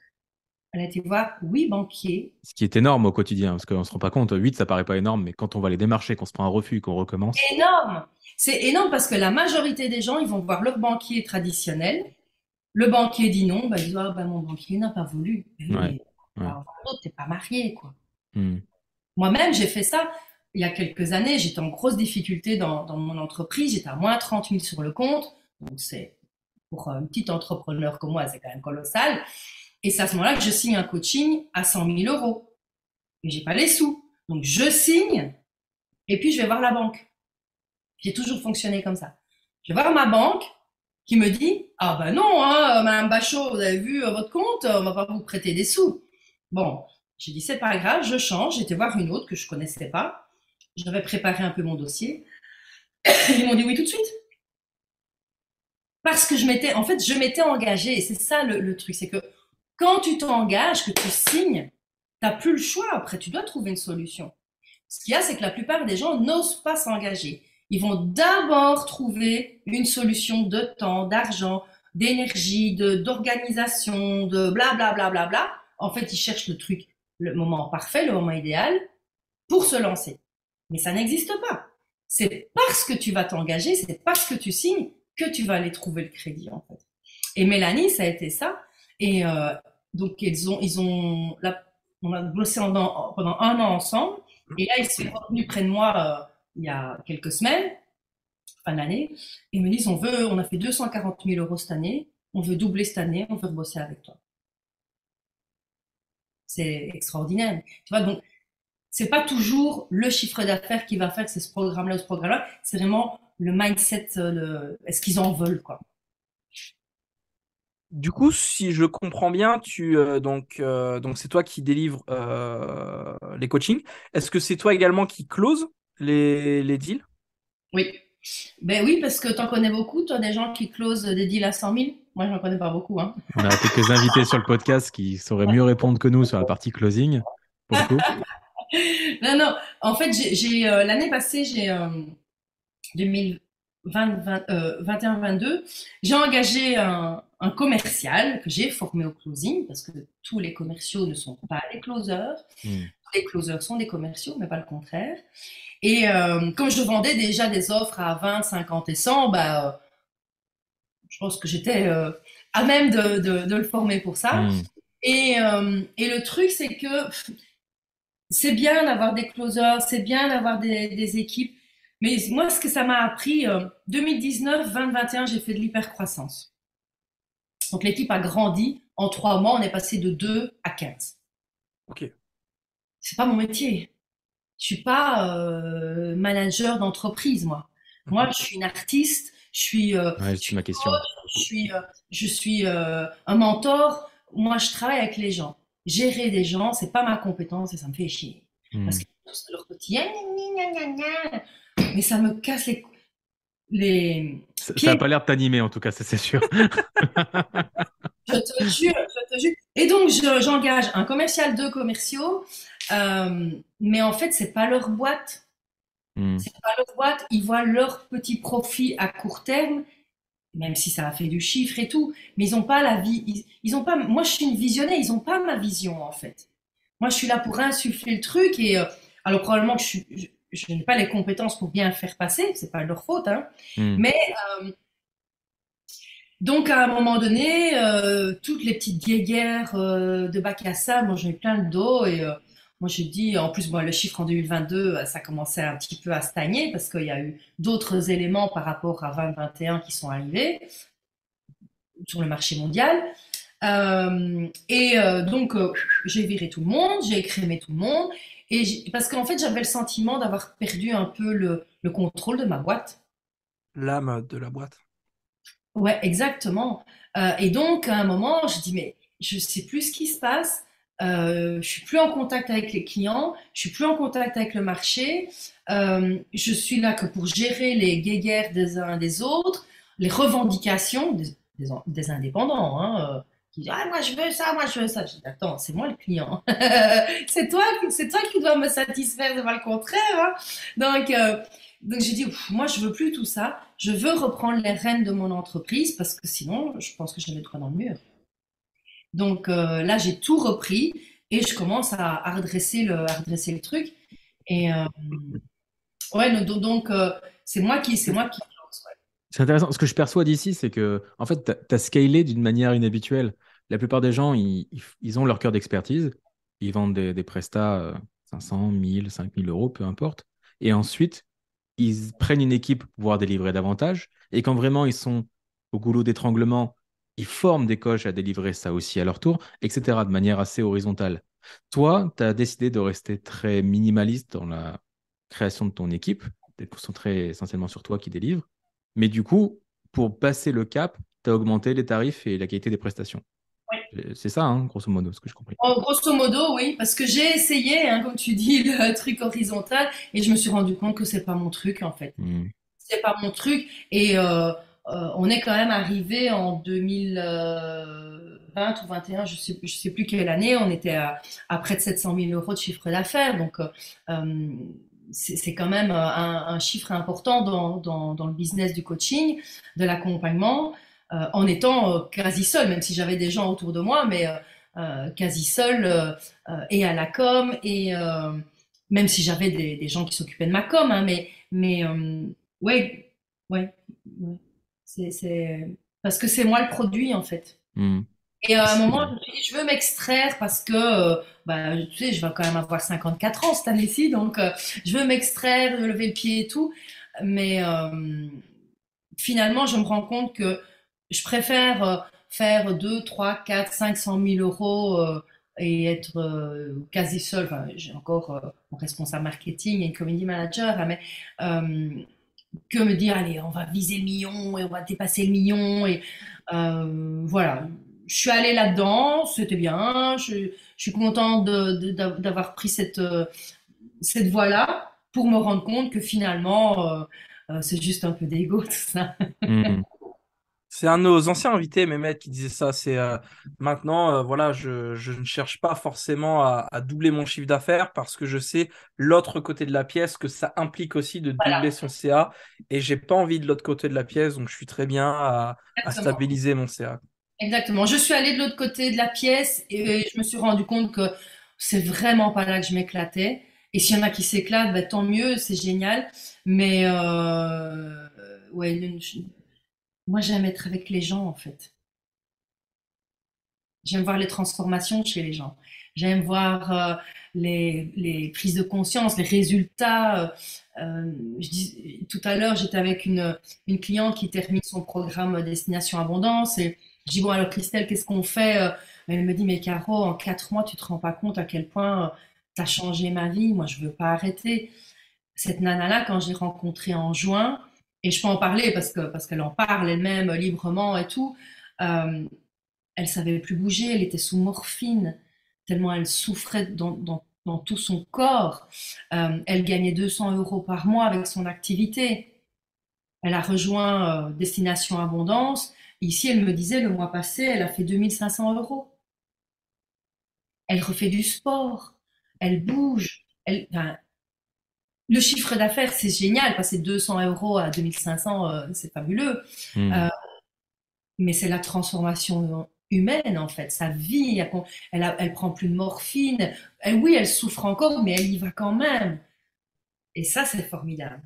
Speaker 3: Elle a été voir huit banquiers.
Speaker 1: Ce qui est énorme au quotidien, parce qu'on ne se rend pas compte. 8, ça paraît pas énorme, mais quand on va les démarcher, qu'on se prend un refus, qu'on recommence.
Speaker 3: Énorme C'est énorme parce que la majorité des gens, ils vont voir leur banquier traditionnel. Le banquier dit non, bah, ils disent ah, bah, mon banquier n'a pas voulu. Mais,
Speaker 1: Ouais, ouais.
Speaker 3: alors, t'es pas marié, quoi.
Speaker 1: Hmm.
Speaker 3: Moi-même, j'ai fait ça il y a quelques années. J'étais en grosse difficulté dans, dans mon entreprise. J'étais à moins 30 000 sur le compte. Donc, c'est pour un petit entrepreneur comme moi, c'est quand même colossal. Et c'est à ce moment-là que je signe un coaching à 100 000 euros. Et j'ai pas les sous. Donc, je signe et puis je vais voir la banque. J'ai toujours fonctionné comme ça. Je vais voir ma banque qui me dit Ah ben non, hein, Madame Bachot, vous avez vu euh, votre compte, on va pas vous prêter des sous. Bon, j'ai dit c'est pas grave, je change. J'étais voir une autre que je connaissais pas. J'avais préparé un peu mon dossier. Ils m'ont dit oui tout de suite. Parce que je m'étais, en fait, je m'étais engagée. Et c'est ça le, truc, c'est que quand tu t'engages, que tu signes, t'as plus le choix. Après, tu dois trouver une solution. Ce qu'il y a, c'est que la plupart des gens n'osent pas s'engager. Ils vont d'abord trouver une solution de temps, d'argent, d'énergie, d'organisation, de bla bla bla bla bla. En fait, ils cherchent le truc, le moment parfait, le moment idéal pour se lancer. Mais ça n'existe pas. C'est parce que tu vas t'engager, c'est parce que tu signes que tu vas aller trouver le crédit en fait. Et Mélanie, ça a été ça. Et euh, donc ils ont, ils ont, là, on a bossé en- en- pendant un an ensemble. Et là, ils sont revenus près de moi euh, il y a quelques semaines, fin d'année. Ils me disent, on veut, on a fait 240 000 euros cette année, on veut doubler cette année, on veut bosser avec toi. C'est extraordinaire. Tu vois, donc, c'est pas toujours le chiffre d'affaires qui va faire que c'est ce programme-là ou ce programme-là. C'est vraiment le mindset, euh, le, est-ce qu'ils en veulent, quoi.
Speaker 2: Du coup, si je comprends bien, tu euh, donc euh, donc c'est toi qui délivres euh, les coachings. Est-ce que c'est toi également qui close les, les deals?
Speaker 3: Oui. Ben oui, parce que t'en connais beaucoup, toi, des gens qui closent des deals à 100 000. Moi, j'en connais pas beaucoup, hein.
Speaker 1: On a quelques invités sur le podcast qui sauraient mieux répondre que nous sur la partie closing, pour le coup.
Speaker 3: Non, non. En fait, j'ai, euh, l'année passée, j'ai euh, 2020, 20, euh, 21, 22, j'ai engagé un, un commercial que j'ai formé au closing parce que tous les commerciaux ne sont pas des closers.
Speaker 1: Hmm.
Speaker 3: Les closers sont des commerciaux, mais pas le contraire. Et euh, comme je vendais déjà des offres à 20, 50 et 100, bah, euh, je pense que j'étais euh, à même de, de, de le former pour ça.
Speaker 1: Hmm.
Speaker 3: Et, euh, et le truc, c'est que c'est bien d'avoir des closers, c'est bien d'avoir des, des équipes. Mais moi, ce que ça m'a appris, euh, 2019, 2021, j'ai fait de l'hypercroissance. Donc l'équipe a grandi. En trois mois, on est passé de 2 à 15.
Speaker 2: Ok.
Speaker 3: C'est pas mon métier. Je suis pas euh, manager d'entreprise, moi. Moi, je suis une artiste. Je suis, euh,
Speaker 1: Ouais, ma question.
Speaker 3: je suis, euh, je suis euh, un mentor. moi, je travaille avec les gens. Gérer des gens, c'est pas ma compétence et ça me fait chier.
Speaker 1: Hmm.
Speaker 3: Parce que leur petit mais ça me casse les les
Speaker 1: ça n'a pas l'air de t'animer en tout cas, c'est sûr.
Speaker 3: je te jure, je te jure. Et donc j'engage un commercial, deux commerciaux, euh, mais en fait c'est pas leur boîte. C'est pas leur boîte. Ils voient leur petit profit à court terme, même si ça a fait du chiffre et tout, mais ils ont pas la vie. Ils, ont pas. Moi je suis une visionnaire, ils ont pas ma vision en fait. Moi je suis là pour insuffler le truc et euh, alors probablement que je n'ai pas les compétences pour bien faire passer, c'est pas leur faute, hein.
Speaker 1: Hmm.
Speaker 3: Mais euh, donc à un moment donné, euh, toutes les petites guéguerres euh, de bac à sable, moi j'en ai plein le dos et moi j'ai dit, en plus le chiffre en 2022, ça commençait un petit peu à stagner parce qu'il y a eu d'autres éléments par rapport à 2021 qui sont arrivés sur le marché mondial. et donc j'ai viré tout le monde, j'ai écrémé tout le monde et parce qu'en fait, j'avais le sentiment d'avoir perdu un peu le, le, contrôle de ma boîte.
Speaker 2: L'âme de la boîte.
Speaker 3: Ouais, exactement. Euh, et donc, à un moment, je dis, mais je sais plus ce qui se passe. Euh, je suis plus en contact avec les clients. Je suis plus en contact avec le marché. Euh, je suis là que pour gérer les guéguerres des uns des autres, les revendications des, indépendants. Hein, qui dit ah moi je veux ça, moi je veux ça. Je dis attends, c'est moi le client. c'est toi, c'est toi qui dois me satisfaire, c'est pas le contraire. Hein. Donc euh, donc j'ai dit moi je veux plus tout ça. Je veux reprendre les rênes de mon entreprise parce que sinon je pense que je vais mettre dans le mur. Donc euh, là j'ai tout repris et je commence à, redresser le à redresser le truc et euh, ouais donc donc euh, c'est moi qui c'est moi qui
Speaker 1: c'est intéressant. Ce que je perçois d'ici, c'est que, en fait, tu as, scalé d'une manière inhabituelle. La plupart des gens, ils, ils ont leur cœur d'expertise. Ils vendent des, des prestats 500, 1000, 5000 euros, peu importe. Et ensuite, ils prennent une équipe pour pouvoir délivrer davantage. Et quand vraiment ils sont au goulot d'étranglement, ils forment des coachs à délivrer ça aussi à leur tour, etc., de manière assez horizontale. Toi, tu as décidé de rester très minimaliste dans la création de ton équipe, d'être concentré essentiellement sur toi qui délivre. Mais du coup, pour passer le cap, tu as augmenté les tarifs et la qualité des prestations.
Speaker 3: Oui.
Speaker 1: C'est ça, hein, grosso modo, ce que je compris.
Speaker 3: Oh, grosso modo, oui, parce que j'ai essayé, hein, comme tu dis, le truc horizontal, et je me suis rendu compte que c'est pas mon truc, en fait.
Speaker 1: Mmh.
Speaker 3: C'est pas mon truc, et euh, euh, on est quand même arrivé en 2020 ou 21, je sais, je sais plus quelle année, on était à, à près de 700 000 euros de chiffre d'affaires, donc euh, c'est quand même un, un, chiffre important dans, dans, dans, le business du coaching, de l'accompagnement, euh, en étant euh, quasi seul, même si j'avais des gens autour de moi, mais euh, euh quasi seul euh, et à la com, et même si j'avais des, des, gens qui s'occupaient de ma com, hein, mais, mais ouais, ouais, ouais. C'est parce que c'est moi le produit en fait.
Speaker 1: Mmh.
Speaker 3: Et à un moment, je me suis dit, je veux m'extraire parce que, bah, tu sais, je vais quand même avoir 54 ans cette année-ci, donc euh, je veux m'extraire, lever le pied et tout. Mais euh, finalement, je me rends compte que je préfère euh, faire 2, 3, 4, 500 000 euros euh, et être euh, quasi seul. Enfin, j'ai encore mon responsable marketing et une community manager, hein, mais que me dire, allez, on va viser le million et on va dépasser le million. Et voilà, je suis allée là-dedans, c'était bien. Je, suis contente d'avoir pris cette, cette voie-là pour me rendre compte que finalement, euh, euh, c'est juste un peu d'ego, tout ça.
Speaker 1: Mmh.
Speaker 2: C'est un de nos anciens invités, Mehmet, qui disait ça. C'est euh, maintenant, euh, voilà, je, je, ne cherche pas forcément à, à doubler mon chiffre d'affaires parce que je sais l'autre côté de la pièce que ça implique aussi de doubler
Speaker 3: Voilà.
Speaker 2: son CA et j'ai pas envie de l'autre côté de la pièce, donc je suis très bien à, stabiliser mon CA.
Speaker 3: Exactement. Je suis allée de l'autre côté de la pièce et je me suis rendu compte que c'est vraiment pas là que je m'éclatais. Et s'il y en a qui s'éclatent, bah, tant mieux, c'est génial. Mais euh, ouais, moi j'aime être avec les gens en fait. J'aime voir les transformations chez les gens. J'aime voir euh, les, les prises de conscience, les résultats. euh, euh, tout à l'heure, j'étais avec une, une cliente qui termine son programme Destination Abondance et je dis, bon alors Christelle, qu'est-ce qu'on fait? Elle me dit, mais Caro, en quatre mois, tu te rends pas compte à quel point tu as changé ma vie. Moi, je veux pas arrêter. Cette nana-là, quand je l'ai rencontrée en juin, et je peux en parler parce que parce qu'elle en parle elle-même librement et tout, euh, elle savait plus bouger, elle était sous morphine, tellement elle souffrait dans, tout son corps. Euh, elle gagnait 200 euros par mois avec son activité. Elle a rejoint euh, Destination Abondance. Ici, elle me disait, le mois passé, elle a fait 2500 euros. Elle refait du sport, elle bouge. Elle, le chiffre d'affaires, c'est génial, passer 200 euros à 2500, euh, c'est fabuleux. Hmm. mais c'est la transformation humaine en fait, sa vie, elle, elle, prend plus de morphine, elle, oui, elle souffre encore, mais elle y va quand même. Et ça, c'est formidable.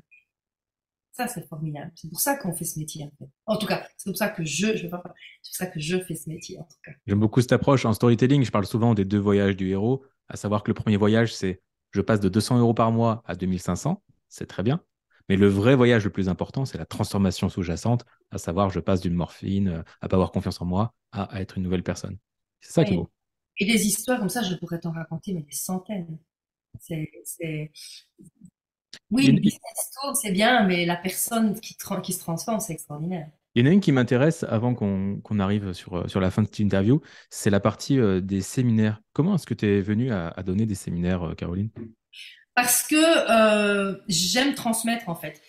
Speaker 3: Ça, c'est formidable. C'est pour ça qu'on fait ce métier en fait. En tout cas, c'est pour ça que je, je pas, c'est pour ça que je fais ce métier en tout cas.
Speaker 1: J'aime beaucoup cette approche en storytelling. Je parle souvent des deux voyages du héros, à savoir que le premier voyage, c'est je passe de 200 euros par mois à 2500, c'est très bien. Mais le vrai voyage le plus important, c'est la transformation sous-jacente, à savoir je passe d'une morphine euh, à pas avoir confiance en moi à, être une nouvelle personne. C'est ça qui est beau.
Speaker 3: Et des histoires comme ça, je pourrais t'en raconter, mais des centaines. C'est, Oui, une... c'est bien, mais la personne qui, qui se transforme, c'est extraordinaire.
Speaker 1: Il y en a une qui m'intéresse avant qu'on arrive sur, euh, sur la fin de cette interview, c'est la partie euh, des séminaires. Comment est-ce que tu es venue à, donner des séminaires, Caroline?
Speaker 3: Parce que euh, j'aime transmettre en fait.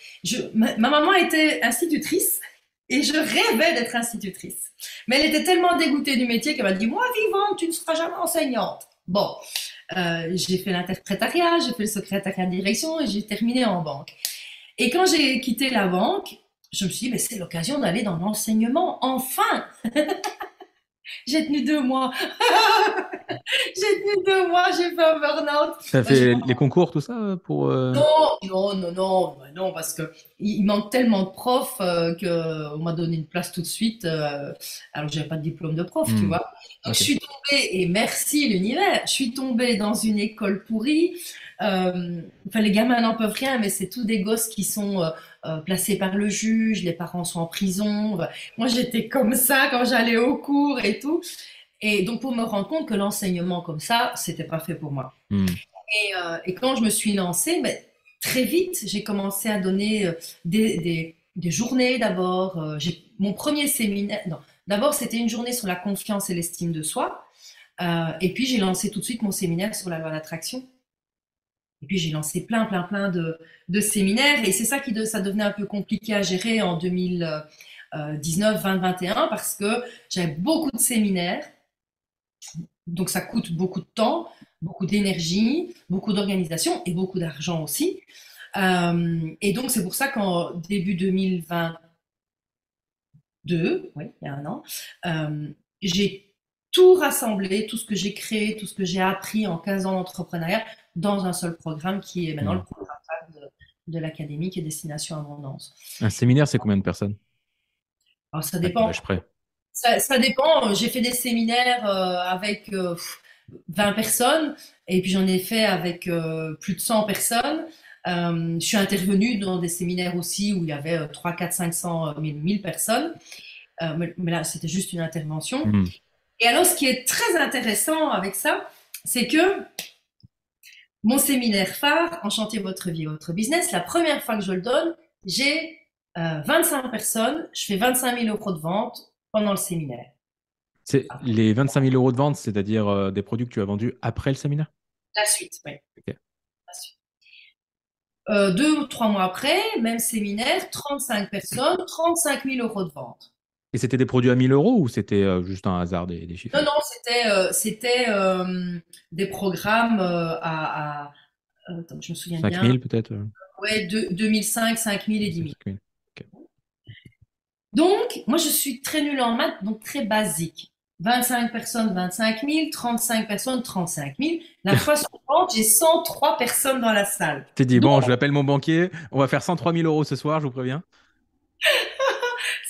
Speaker 3: Ma, maman était institutrice et je rêvais d'être institutrice. Mais elle était tellement dégoûtée du métier qu'elle m'a dit Moi, vivante, tu ne seras jamais enseignante. Bon, euh, j'ai fait l'interprétariat, j'ai fait le secrétariat de direction et j'ai terminé en banque. Et quand j'ai quitté la banque, je me suis dit, mais c'est l'occasion d'aller dans l'enseignement, enfin J'ai tenu deux mois. j'ai tenu deux mois, j'ai fait un burn-out.
Speaker 1: Ça fait les concours, tout ça pour euh,
Speaker 3: Non, non, non, non, bah non, parce que il manque tellement de profs euh, qu'on m'a donné une place tout de suite. Euh, alors j'avais pas de diplôme de prof, tu hmm. vois. Donc je suis tombée et merci l'univers. Je suis tombée dans une école pourrie. enfin, les gamins n'en peuvent rien, mais c'est tous des gosses qui sont euh, placés par le juge, les parents sont en prison. Moi, j'étais comme ça quand j'allais au cours et tout. Et donc, pour me rendre compte que l'enseignement comme ça, c'était pas fait pour moi. Hmm. Et, euh, et, quand je me suis lancée, mais ben, très vite, j'ai commencé à donner euh, des, des, des journées d'abord. j'ai mon premier séminaire. Non, d'abord, c'était une journée sur la confiance et l'estime de soi. et puis, j'ai lancé tout de suite mon séminaire sur la loi d'attraction. Et puis j'ai lancé plein, plein, plein de, de séminaires et c'est ça qui ça devenait un peu compliqué à gérer en 2019, 2021 parce que j'avais beaucoup de séminaires, donc ça coûte beaucoup de temps, beaucoup d'énergie, beaucoup d'organisation et beaucoup d'argent aussi. Euh, et donc c'est pour ça qu'en début 2022, oui, il y a un an, euh, j'ai tout rassemblé, tout ce que j'ai créé, tout ce que j'ai appris en 15 ans d'entrepreneuriat dans un seul programme qui est maintenant le programme de, l'académie qui est Destination Abondance.
Speaker 1: Un séminaire, c'est combien de personnes?
Speaker 3: Alors, ça dépend. Ça, ça, dépend. J'ai fait des séminaires euh, avec 20 euh, personnes et puis j'en ai fait avec euh, plus de 100 personnes. je suis intervenue dans des séminaires aussi où il y avait 3, 4, 500, 1000, personnes. Mais, là, c'était juste une intervention. Hmm. Et alors, ce qui est très intéressant avec ça, c'est que mon séminaire phare, Enchanter votre vie, votre business, la première fois que je le donne, j'ai 25 euh, personnes, je fais 25 000 euros de vente pendant le séminaire.
Speaker 1: C'est les 25 000 euros de vente, c'est-à-dire euh, des produits que tu as vendus après le séminaire?
Speaker 3: La suite, oui. Euh, deux ou trois mois après, même séminaire, 35 personnes, 35 000 euros de vente.
Speaker 1: Et c'était des produits à 1000 euros ou c'était euh, juste un hasard des, des chiffres?
Speaker 3: Non, non, c'était euh, c'était euh, des programmes à, à attends, je me souviens
Speaker 1: 5000 bien. peut-être
Speaker 3: Ouais, 2005, 5000 et 10 000. Donc, moi, je suis très nulle en maths, donc très basique. 25 personnes, 25 000, 35 personnes, 35 000. La fois suivante, j'ai 103 personnes dans la salle.
Speaker 1: T'es dit, bon, je l'appelle mon banquier, on va faire 103 000 euros ce soir, je vous préviens.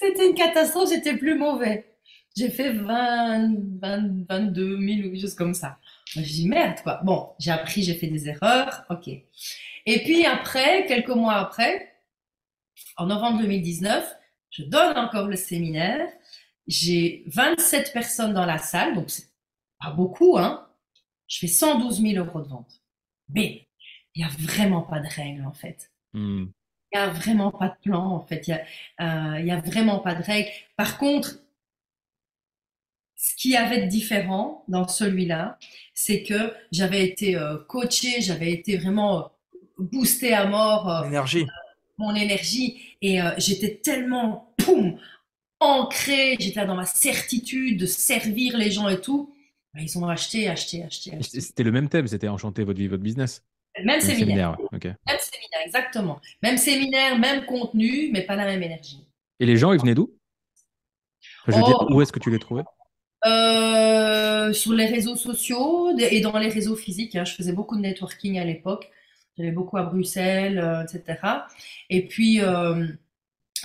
Speaker 3: C'était une catastrophe, c'était plus mauvais. J'ai fait 20, 20, 22 000 ou quelque chose comme ça. Je dis merde quoi. Bon, j'ai appris, j'ai fait des erreurs, ok. Et puis après, quelques mois après, en novembre 2019, je donne encore le séminaire. J'ai 27 personnes dans la salle, donc c'est pas beaucoup, hein. Je fais 112 000 euros de vente. Mais il n'y a vraiment pas de règle en fait. Hmm. Il n'y a vraiment pas de plan, en fait. Il n'y a, euh, a vraiment pas de règles. Par contre, ce qui avait de différent dans celui-là, c'est que j'avais été euh, coachée, j'avais été vraiment boostée à mort.
Speaker 2: Énergie.
Speaker 3: mon énergie. Et j'étais tellement, poum, ancrée, j'étais là dans ma certitude de servir les gens et tout. Bah, ils ont acheté, acheté, acheté. acheté.
Speaker 1: C'était le même thème, c'était enchanter votre vie, votre business.
Speaker 3: Même, même séminaire.
Speaker 1: séminaire
Speaker 3: Même séminaire, exactement. Même séminaire, même contenu, mais pas la même énergie.
Speaker 1: Et les gens, ils venaient d'où? Enfin, Je veux
Speaker 3: oh.
Speaker 1: dire, où est-ce que tu les trouvais?
Speaker 3: Euh, Sur les réseaux sociaux et dans les réseaux physiques. Hein. Je faisais beaucoup de networking à l'époque. J'allais beaucoup à Bruxelles, euh, etc. Et puis, euh,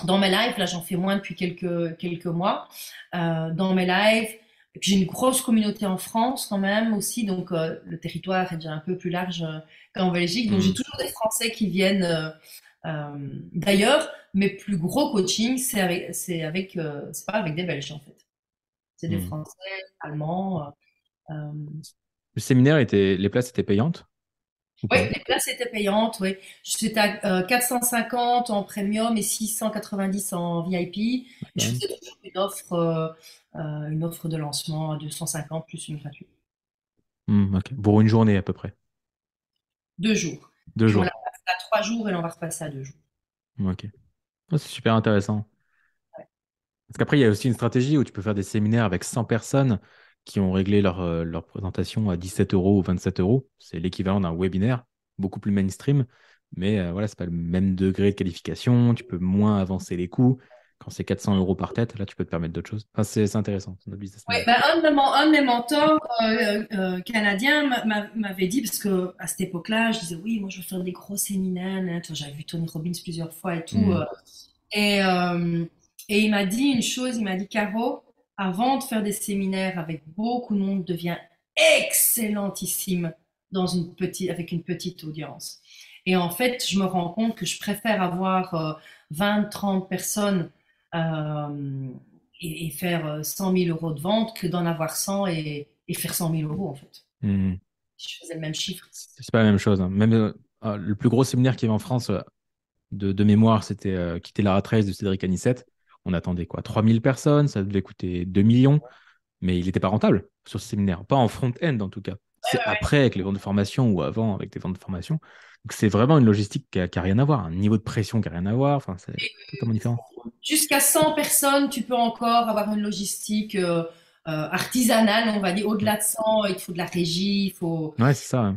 Speaker 3: dans mes lives, là j'en fais moins depuis quelques, quelques mois, dans mes lives, et puis j'ai une grosse communauté en France quand même aussi, donc euh, le territoire est déjà un peu plus large euh, qu'en Belgique, donc j'ai toujours des Français qui viennent. Euh, D'ailleurs, mes plus gros coachings, c'est avec, c'est avec, c'est pas avec des Belges en fait, c'est des
Speaker 1: Mm.
Speaker 3: Français, Allemands.
Speaker 1: Le séminaire, était... les places étaient payantes?
Speaker 3: Oui, les places étaient payantes, oui. J'étais à euh, 450 en premium et 690 en VIP. Je
Speaker 1: Ouais.
Speaker 3: faisais toujours une offre, euh, euh, une offre de lancement à 250 plus une gratuite.
Speaker 1: Hmm. Pour une journée à peu près.
Speaker 3: Deux jours.
Speaker 1: Deux
Speaker 3: Puis on
Speaker 1: jours.
Speaker 3: l'a passé à trois jours et on va repasser à deux jours.
Speaker 1: Ok. Ah, c'est super intéressant. Parce qu'après, il y a aussi une stratégie où tu peux faire des séminaires avec 100 personnes qui ont réglé leur, euh, leur présentation à 17 euros ou 27 euros. C'est l'équivalent d'un webinaire, beaucoup plus mainstream. Mais euh, voilà, c'est pas le même degré de qualification. Tu peux moins avancer les coûts. Quand c'est 400 euros par tête, là, tu peux te permettre d'autres choses. Enfin, c'est intéressant. C'est notre business
Speaker 3: Ouais,
Speaker 1: model.
Speaker 3: ben, un, de mon- un de mes mentors euh, euh, canadiens m'a- m'a- m'avait dit, parce que à cette époque-là, je disais, oui, moi je veux faire des gros séminaires. vois, J'avais vu Tony Robbins plusieurs fois et tout.
Speaker 1: Mm.
Speaker 3: euh, et, euh, et il m'a dit une chose, il m'a dit, Caro, avant de faire des séminaires avec beaucoup de monde, deviens excellentissime dans une petite, avec une petite audience. Et en fait, je me rends compte que je préfère avoir euh, 20, 30 personnes euh, et, et faire euh, 100 000 euros de vente que d'en avoir 100 et, et faire 100 000 euros en fait. Si je faisais le même chiffre.
Speaker 1: C'est pas la même chose. hein. Même euh, le plus gros séminaire qu'il y avait en France euh, de, de mémoire, c'était euh, Quitter la rat race de Cédric Anissette. On attendait quoi 3000 personnes, ça devait coûter 2 millions, mais il n'était pas rentable sur ce séminaire. Pas en front-end en tout cas. C'est
Speaker 3: ouais, ouais.
Speaker 1: après avec les ventes de formation ou avant avec des ventes de formation. Donc c'est vraiment une logistique qui a, qui a rien à voir, un niveau de pression qui a rien à voir. Enfin, c'est totalement différent.
Speaker 3: Jusqu'à 100 personnes, tu peux encore avoir une logistique euh, euh, artisanale, on va dire. Au-delà de 100, il faut de la régie, il faut,
Speaker 1: Ouais, c'est ça. hein.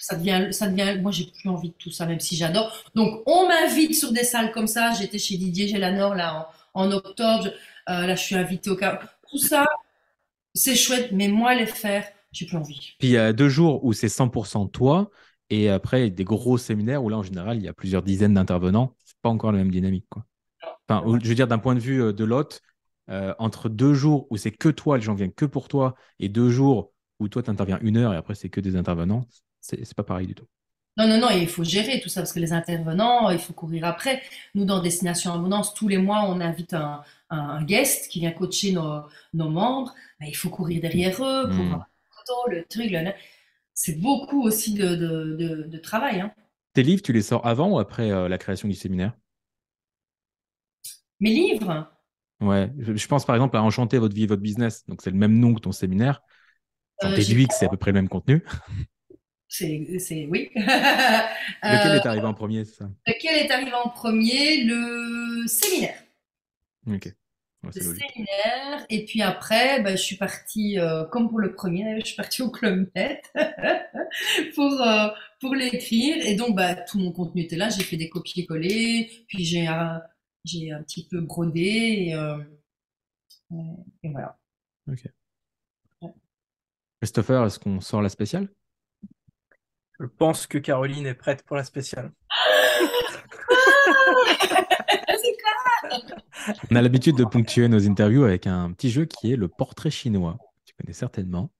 Speaker 3: ça devient, ça devient, moi j'ai plus envie de tout ça, même si j'adore. Donc on m'invite sur des salles comme ça. J'étais chez Didier Gélanor là en, octobre. Euh, là, je suis invitée au cas. Tout ça, c'est chouette, mais moi les faire, j'ai plus envie.
Speaker 1: Puis il y a deux jours où c'est 100% toi, et après des gros séminaires où là en général il y a plusieurs dizaines d'intervenants. C'est pas encore la même dynamique, je veux dire d'un point de vue euh, de l'hôte, euh, entre deux jours où c'est que toi, les gens viennent que pour toi, et deux jours où toi tu interviens une heure et après c'est que des intervenants, c'est pas pareil du tout.
Speaker 3: Non, non, non, il faut gérer tout ça parce que les intervenants, il faut courir après. Nous, dans Destination Abondance, tous les mois, on invite un, guest qui vient coacher nos, nos membres. Ben, il faut courir derrière eux pour
Speaker 1: Mm.
Speaker 3: photo, le truc. le- C'est beaucoup aussi de, de, de, de travail. Hein.
Speaker 1: Tes livres, tu les sors avant ou après euh, la création du séminaire?
Speaker 3: Mes livres,
Speaker 1: Ouais, je, je pense par exemple à Enchanter votre vie et votre business, donc c'est le même nom que ton séminaire. J'en
Speaker 3: Euh,
Speaker 1: que c'est à peu près le même contenu.
Speaker 3: c'est, oui.
Speaker 1: Lequel
Speaker 3: Euh,
Speaker 1: est arrivé en premier, c'est ça?
Speaker 3: lequel est arrivé en premier? Le séminaire.
Speaker 1: Ok. Ouais,
Speaker 3: le
Speaker 1: logique.
Speaker 3: séminaire. Et puis après, ben, je suis partie, euh, comme pour le premier, je suis partie au Club Med pour, euh, pour l'écrire. Et donc, bah, tout mon contenu était là. J'ai fait des copier-coller. Puis j'ai un, j'ai un petit peu brodé. Et, euh, et voilà.
Speaker 1: Christopher, est-ce qu'on sort la spéciale?
Speaker 2: Je pense que Caroline est prête pour la spéciale.
Speaker 1: On a l'habitude de ponctuer nos interviews avec un petit jeu qui est le portrait chinois. Tu connais certainement.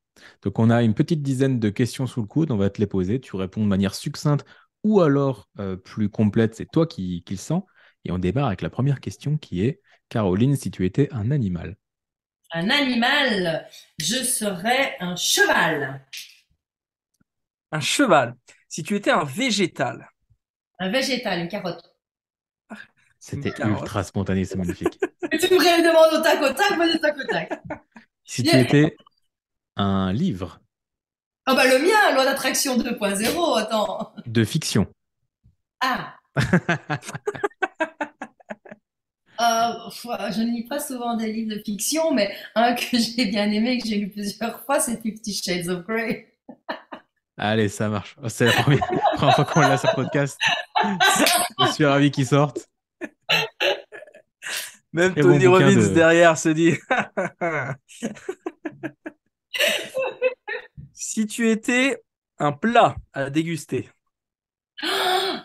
Speaker 1: Donc, on a une petite dizaine de questions sous le coude. On va te les poser. Tu réponds de manière succincte ou alors euh, plus complète. C'est toi qui, qui le sens. Et on démarre avec la première question qui est Caroline, si tu étais un animal?
Speaker 3: Un animal, je serais un cheval.
Speaker 2: Un cheval. Si tu étais un végétal.
Speaker 3: Un végétal, une carotte.
Speaker 1: C'était ultra spontané, c'est magnifique.
Speaker 3: Tu me demandes au tac au tac, moi, du tac au tac.
Speaker 1: Si tu étais un livre
Speaker 3: Ah bah le mien, loi d'attraction 2.0, attends.
Speaker 1: de fiction,
Speaker 3: Ah. Euh, je ne lis pas souvent des livres de fiction, mais un que j'ai bien aimé, que j'ai lu plusieurs fois, c'est Fifty Shades of Grey.
Speaker 1: allez, ça marche. Oh, C'est la première, première fois qu'on l'a sur podcast. Je suis ravi qu'il sorte.
Speaker 2: Même
Speaker 1: bon
Speaker 2: Tony
Speaker 1: bouquin
Speaker 2: Robbins
Speaker 1: de-
Speaker 2: derrière se dit. si tu étais un plat à déguster,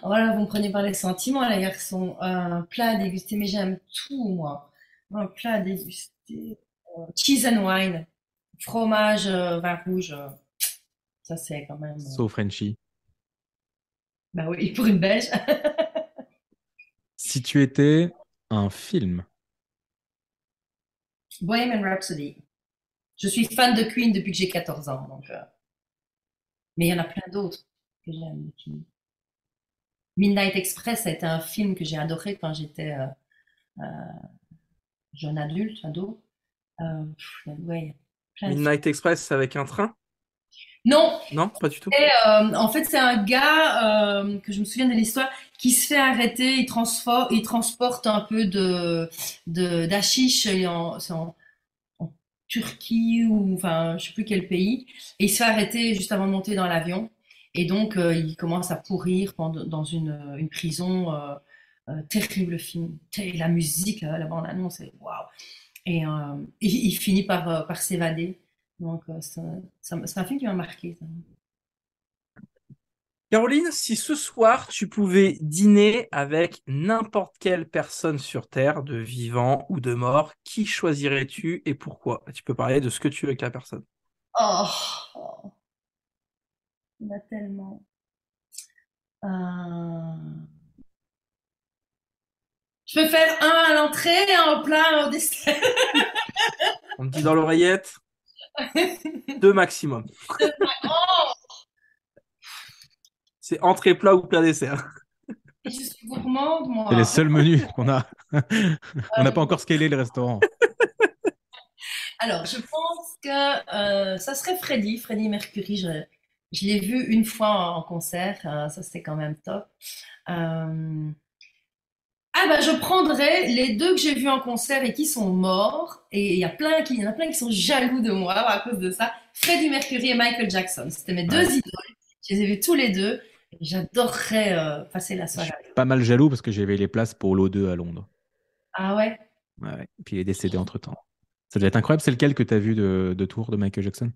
Speaker 3: Voilà, vous me prenez par les sentiments, les garçons. Un plat à déguster, mais j'aime tout, moi. Un plat à déguster. euh, cheese and wine. Fromage, euh, vin rouge. Euh, ça, c'est quand même. euh,
Speaker 1: So Frenchy.
Speaker 3: Bah oui, pour une belge.
Speaker 1: Si tu étais un film,
Speaker 3: Bohemian Rhapsody. Je suis fan de Queen depuis que j'ai 14 ans, donc. euh, Mais il y en a plein d'autres que j'aime. Midnight Express a été un film que j'ai adoré quand j'étais euh, euh, jeune adulte, ado. Euh, pff, ouais, plein de
Speaker 2: Midnight Express avec un train?
Speaker 3: Non,
Speaker 2: Non, pas du tout.
Speaker 3: et, euh, en fait, c'est un gars euh, que je me souviens de l'histoire qui se fait arrêter. Il, il transporte un peu de en, c'est en, en Turquie ou enfin je sais plus quel pays. Et il se fait arrêter juste avant de monter dans l'avion. Et donc euh, il commence à pourrir pendant, dans une, une prison. terrible film. La musique, la bande annonce, c'est waouh. Et il, il finit par par s'évader. Donc c'est un- film qui m'a marqué. ça.
Speaker 2: Caroline, si ce soir tu pouvais dîner avec n'importe quelle personne sur Terre, de vivant ou de mort, qui choisirais-tu et pourquoi? Tu peux parler de ce que tu veux avec la personne.
Speaker 3: Oh, oh. il y en a tellement. Euh, Je peux faire un à l'entrée, un au plat, un au dessert.
Speaker 2: On me dit dans l'oreillette, deux maximum. C'est entrée plat ou plat dessert.
Speaker 3: Et je suis gourmande, moi.
Speaker 1: c'est les seuls menus qu'on a. On n'a pas encore scalé le restaurant.
Speaker 3: Alors, je pense que euh, ça serait Freddie, Freddie Mercury. Je, je l'ai vu une fois en concert, euh, ça c'était quand même top. Euh, Ah bah je prendrais les deux que j'ai vus en concert et qui sont morts. Et il y a plein qui, il y en a plein qui sont jaloux de moi à cause de ça. Freddie Mercury et Michael Jackson. C'était mes deux idoles. Je les ai vus tous les deux. Et J'adorerais euh, passer la
Speaker 1: Je
Speaker 3: soirée.
Speaker 1: suis pas mal jaloux parce que j'avais les places pour l'O2 à Londres.
Speaker 3: Ah ouais?
Speaker 1: Ouais. Et puis il est décédé entre temps. Ça devait être incroyable. C'est lequel que tu as vu de, de tour de Michael Jackson?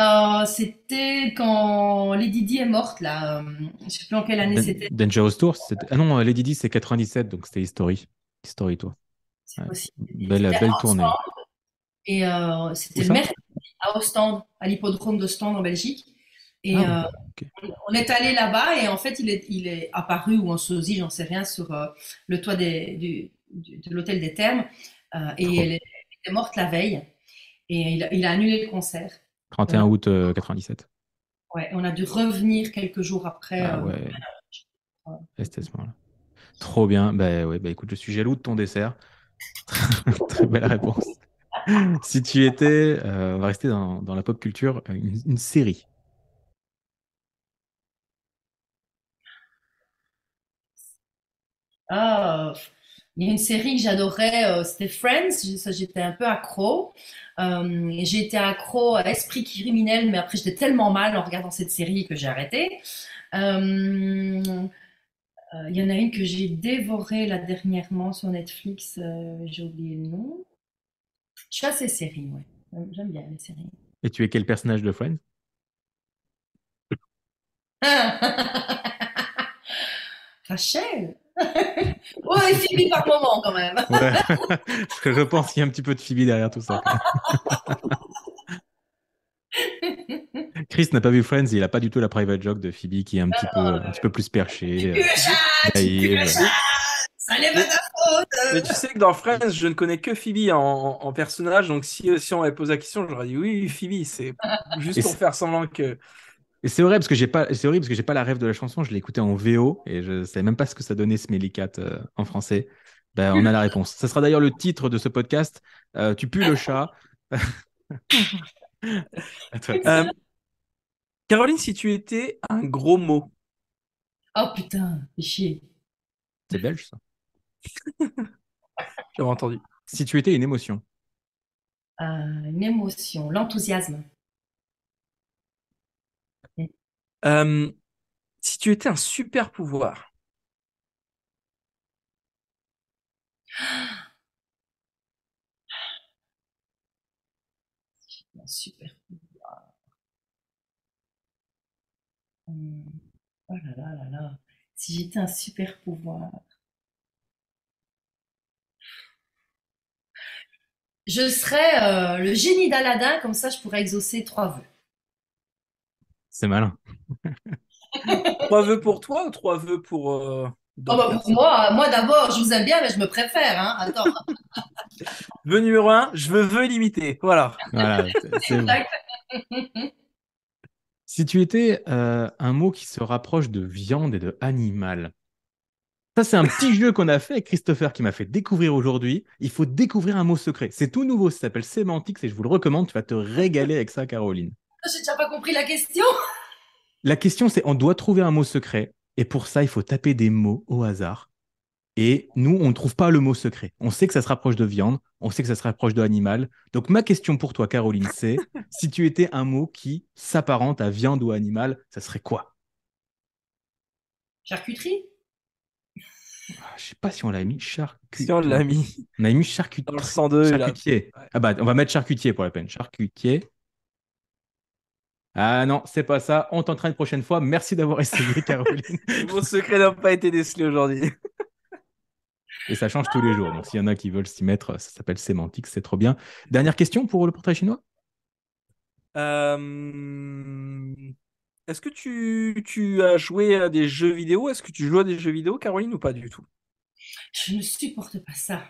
Speaker 3: Euh, c'était quand Lady Di est morte là. euh, je sais plus en quelle année
Speaker 1: Dan-
Speaker 3: c'était.
Speaker 1: Dangerous Tour Ah non, Lady Di, c'est 97, donc c'était History. History Tour.
Speaker 3: C'est possible.
Speaker 1: Belle,
Speaker 3: C'était
Speaker 1: belle tournée.
Speaker 3: Et euh, c'était mercredi à Ostende, à l'hippodrome d'Ostende en Belgique. Et
Speaker 1: Ah,
Speaker 3: euh, on est allé là-bas et en fait il est, il est apparu ou en sosie, j'en sais rien, sur le toit des, du, du- de l'hôtel des Thermes. Et elle était morte la veille. Et il a, il a annulé le concert.
Speaker 1: 31 août euh, 97.
Speaker 3: Ouais, on a dû revenir quelques jours après.
Speaker 1: Ah
Speaker 3: euh,
Speaker 1: ouais. Moment-là. Trop bien. Bah ouais, bah écoute, je suis jaloux de ton dessert. Très belle réponse. Si tu étais, euh, on va rester dans, dans la pop culture, une, une série.
Speaker 3: Ah, il y a une série que j'adorais, euh, c'était Friends, j'étais un peu accro. Euh, été accro à Esprit criminel, mais après j'étais tellement mal en regardant cette série que j'ai arrêté. Euh, euh, il y en a une que j'ai dévorée là dernièrement sur Netflix, euh, j'ai oublié le nom. Je suis assez série, ouais. J'aime bien les séries.
Speaker 1: Et tu es quel personnage de Friends?
Speaker 3: Rachel? Ouais, Phoebe par moment quand même.
Speaker 1: Ouais. je je pense qu'il y a un petit peu de Phoebe derrière tout ça. Chris n'a pas vu Friends, il a pas du tout la private joke de Phoebe qui est un petit peu, un petit peu plus perchée. euh,
Speaker 3: ça n'est pas ta faute.
Speaker 2: Mais tu sais que dans Friends, je ne connais que Phoebe en, en personnage, donc si, si on m'avait posé la question, j'aurais dit oui, Phoebe, c'est juste
Speaker 1: Et
Speaker 2: pour faire semblant que.
Speaker 1: Et c'est horrible parce que j'ai pas, c'est horrible parce que j'ai pas la rêve de la chanson. Je l'ai écoutée en VO et je savais même pas ce que ça donnait Smelly Cat euh, en français. Ben, on a la réponse. Ça sera d'ailleurs le titre de ce podcast. Euh, tu pues le chat.
Speaker 2: Euh, Caroline, si tu étais un gros mot,
Speaker 3: Oh putain, chier.
Speaker 1: C'est belge ça.
Speaker 2: j'avais entendu.
Speaker 1: Si tu étais une émotion,
Speaker 3: Euh, une émotion, l'enthousiasme.
Speaker 2: Euh, si tu étais un super pouvoir,
Speaker 3: Un super pouvoir. Hum, Oh là là là là. Si j'étais un super pouvoir. Je serais euh, le génie d'Aladin, comme ça je pourrais exaucer trois vœux.
Speaker 1: C'est malin.
Speaker 2: trois vœux pour toi ou trois vœux pour euh,
Speaker 3: Oh bah, pour moi, moi d'abord, je vous aime bien, mais je me préfère. Hein. Attends.
Speaker 2: Vœu numéro un, je veux vœu illimité. Voilà.
Speaker 1: Voilà. Si tu étais euh, un mot qui se rapproche de viande et de animal, ça c'est un petit jeu qu'on a fait avec Christopher qui m'a fait découvrir aujourd'hui. Il faut découvrir un mot secret. C'est tout nouveau, ça s'appelle sémantique et je vous le recommande. Tu vas te régaler avec ça, Caroline.
Speaker 3: J'ai déjà pas compris la question.
Speaker 1: La question c'est on doit trouver un mot secret et pour ça il faut taper des mots au hasard. Et nous, on ne trouve pas le mot secret. On sait que ça se rapproche de viande, on sait que ça se rapproche de animal. Donc ma question pour toi, Caroline, c'est si tu étais un mot qui s'apparente à viande ou animal, ça serait quoi?
Speaker 3: Charcuterie?
Speaker 1: Ah, Je sais pas si on l'a mis charcuterie.
Speaker 2: Si on l'a mis
Speaker 1: On a mis charcuterie.
Speaker 2: dans le 102, là.
Speaker 1: Charcutier.
Speaker 2: Ouais.
Speaker 1: Ah bah, on va mettre charcutier pour la peine. Charcutier. Ah non, c'est pas ça. On t'entraîne une prochaine fois. Merci d'avoir essayé, Caroline.
Speaker 2: Mon secret n'a pas été décelé aujourd'hui.
Speaker 1: Et ça change tous les jours. Donc, s'il y en a qui veulent s'y mettre, ça s'appelle sémantique, c'est trop bien. Dernière question pour le portrait chinois?
Speaker 2: Euh, Est-ce que tu, tu as joué à des jeux vidéo? Est-ce que tu joues à des jeux vidéo, Caroline, ou pas du tout?
Speaker 3: Je ne supporte pas ça.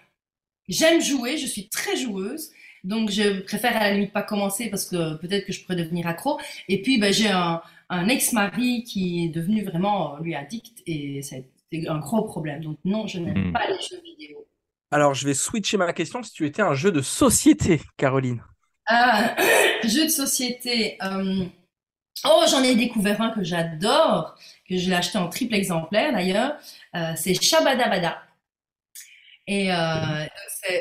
Speaker 3: J'aime jouer, je suis très joueuse, donc je préfère à la limite pas commencer parce que peut-être que je pourrais devenir accro. Et puis ben, j'ai un, un ex-mari qui est devenu vraiment, euh, lui, addict et c'est un gros problème. Donc non, je n'aime
Speaker 1: Mhm.
Speaker 3: pas les jeux vidéo.
Speaker 2: Alors, je vais switcher ma question. Si tu étais un jeu de société, Caroline.
Speaker 3: Ah, jeu de société. euh, Oh, j'en ai découvert un que j'adore, que je l'ai acheté en triple exemplaire d'ailleurs. Euh, c'est Shabadabada. Et euh,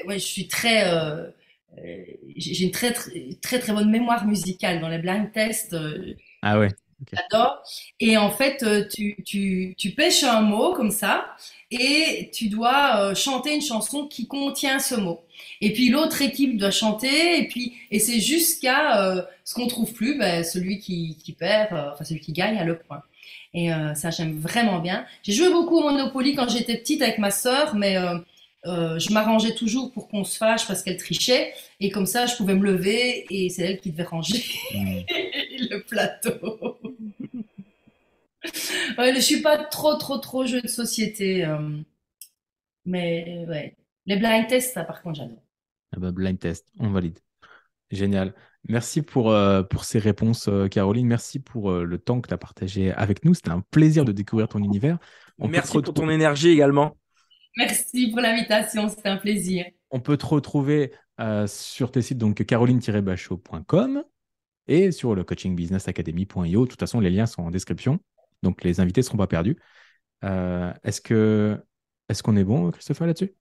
Speaker 3: ouais, je suis très, euh, j'ai j'ai une très, très très très bonne mémoire musicale dans les blind tests. euh,
Speaker 1: Ah ouais.
Speaker 3: J'adore. Et en fait, euh, tu, tu, tu pêches un mot comme ça et tu dois euh, chanter une chanson qui contient ce mot. Et puis l'autre équipe doit chanter et puis et c'est jusqu'à euh, ce qu'on trouve plus, ben, celui qui, qui perd, euh, enfin celui qui gagne a le point. Et euh, ça j'aime vraiment bien. J'ai joué beaucoup au Monopoly quand j'étais petite avec ma sœur, mais euh, je m'arrangeais toujours pour qu'on se fâche parce qu'elle trichait et comme ça je pouvais me lever et c'est elle qui devait ranger
Speaker 1: Hmm.
Speaker 3: le plateau. Ouais, je suis pas trop, trop, trop jeu de société. euh, mais ouais. Les blind tests, ça, par contre, j'adore.
Speaker 1: Ah bah, blind test, on valide. Génial. Merci pour, euh, pour ces réponses, euh, Caroline. Merci pour euh, le temps que tu as partagé avec nous. C'était un plaisir de découvrir ton univers. On
Speaker 2: Merci pour ton énergie également.
Speaker 3: Merci pour l'invitation, c'était un plaisir.
Speaker 1: On peut te retrouver euh, sur tes sites, donc caroline-bachot.com et sur le coachingbusinessacademy.io. De toute façon, les liens sont en description, donc les invités ne seront pas perdus. Euh, est-ce que est-ce qu'on est bon, Christopher, là-dessus?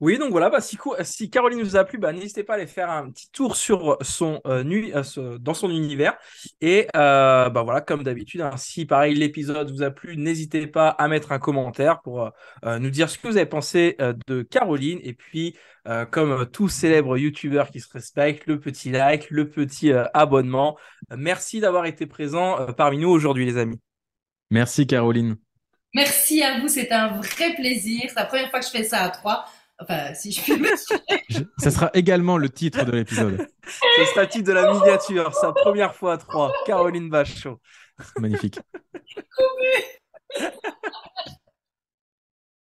Speaker 2: Oui, donc voilà, bah, si, co- si Caroline vous a plu, bah, n'hésitez pas à aller faire un petit tour sur son, euh, nu- euh, dans son univers. Et euh, bah, voilà, comme d'habitude, hein, si pareil l'épisode vous a plu, n'hésitez pas à mettre un commentaire pour euh, euh, nous dire ce que vous avez pensé euh, de Caroline. Et puis, euh, comme tout célèbre YouTuber qui se respecte, le petit like, le petit euh, abonnement. Euh, merci d'avoir été présent euh, parmi nous aujourd'hui, les amis.
Speaker 1: Merci, Caroline.
Speaker 3: Merci à vous, c'était un vrai plaisir. C'est la première fois que je fais ça à trois. Enfin, si je me
Speaker 1: Ça sera également le titre de l'épisode.
Speaker 2: Ce sera le titre de la miniature, sa première fois à 3, Caroline Bachot.
Speaker 1: Magnifique.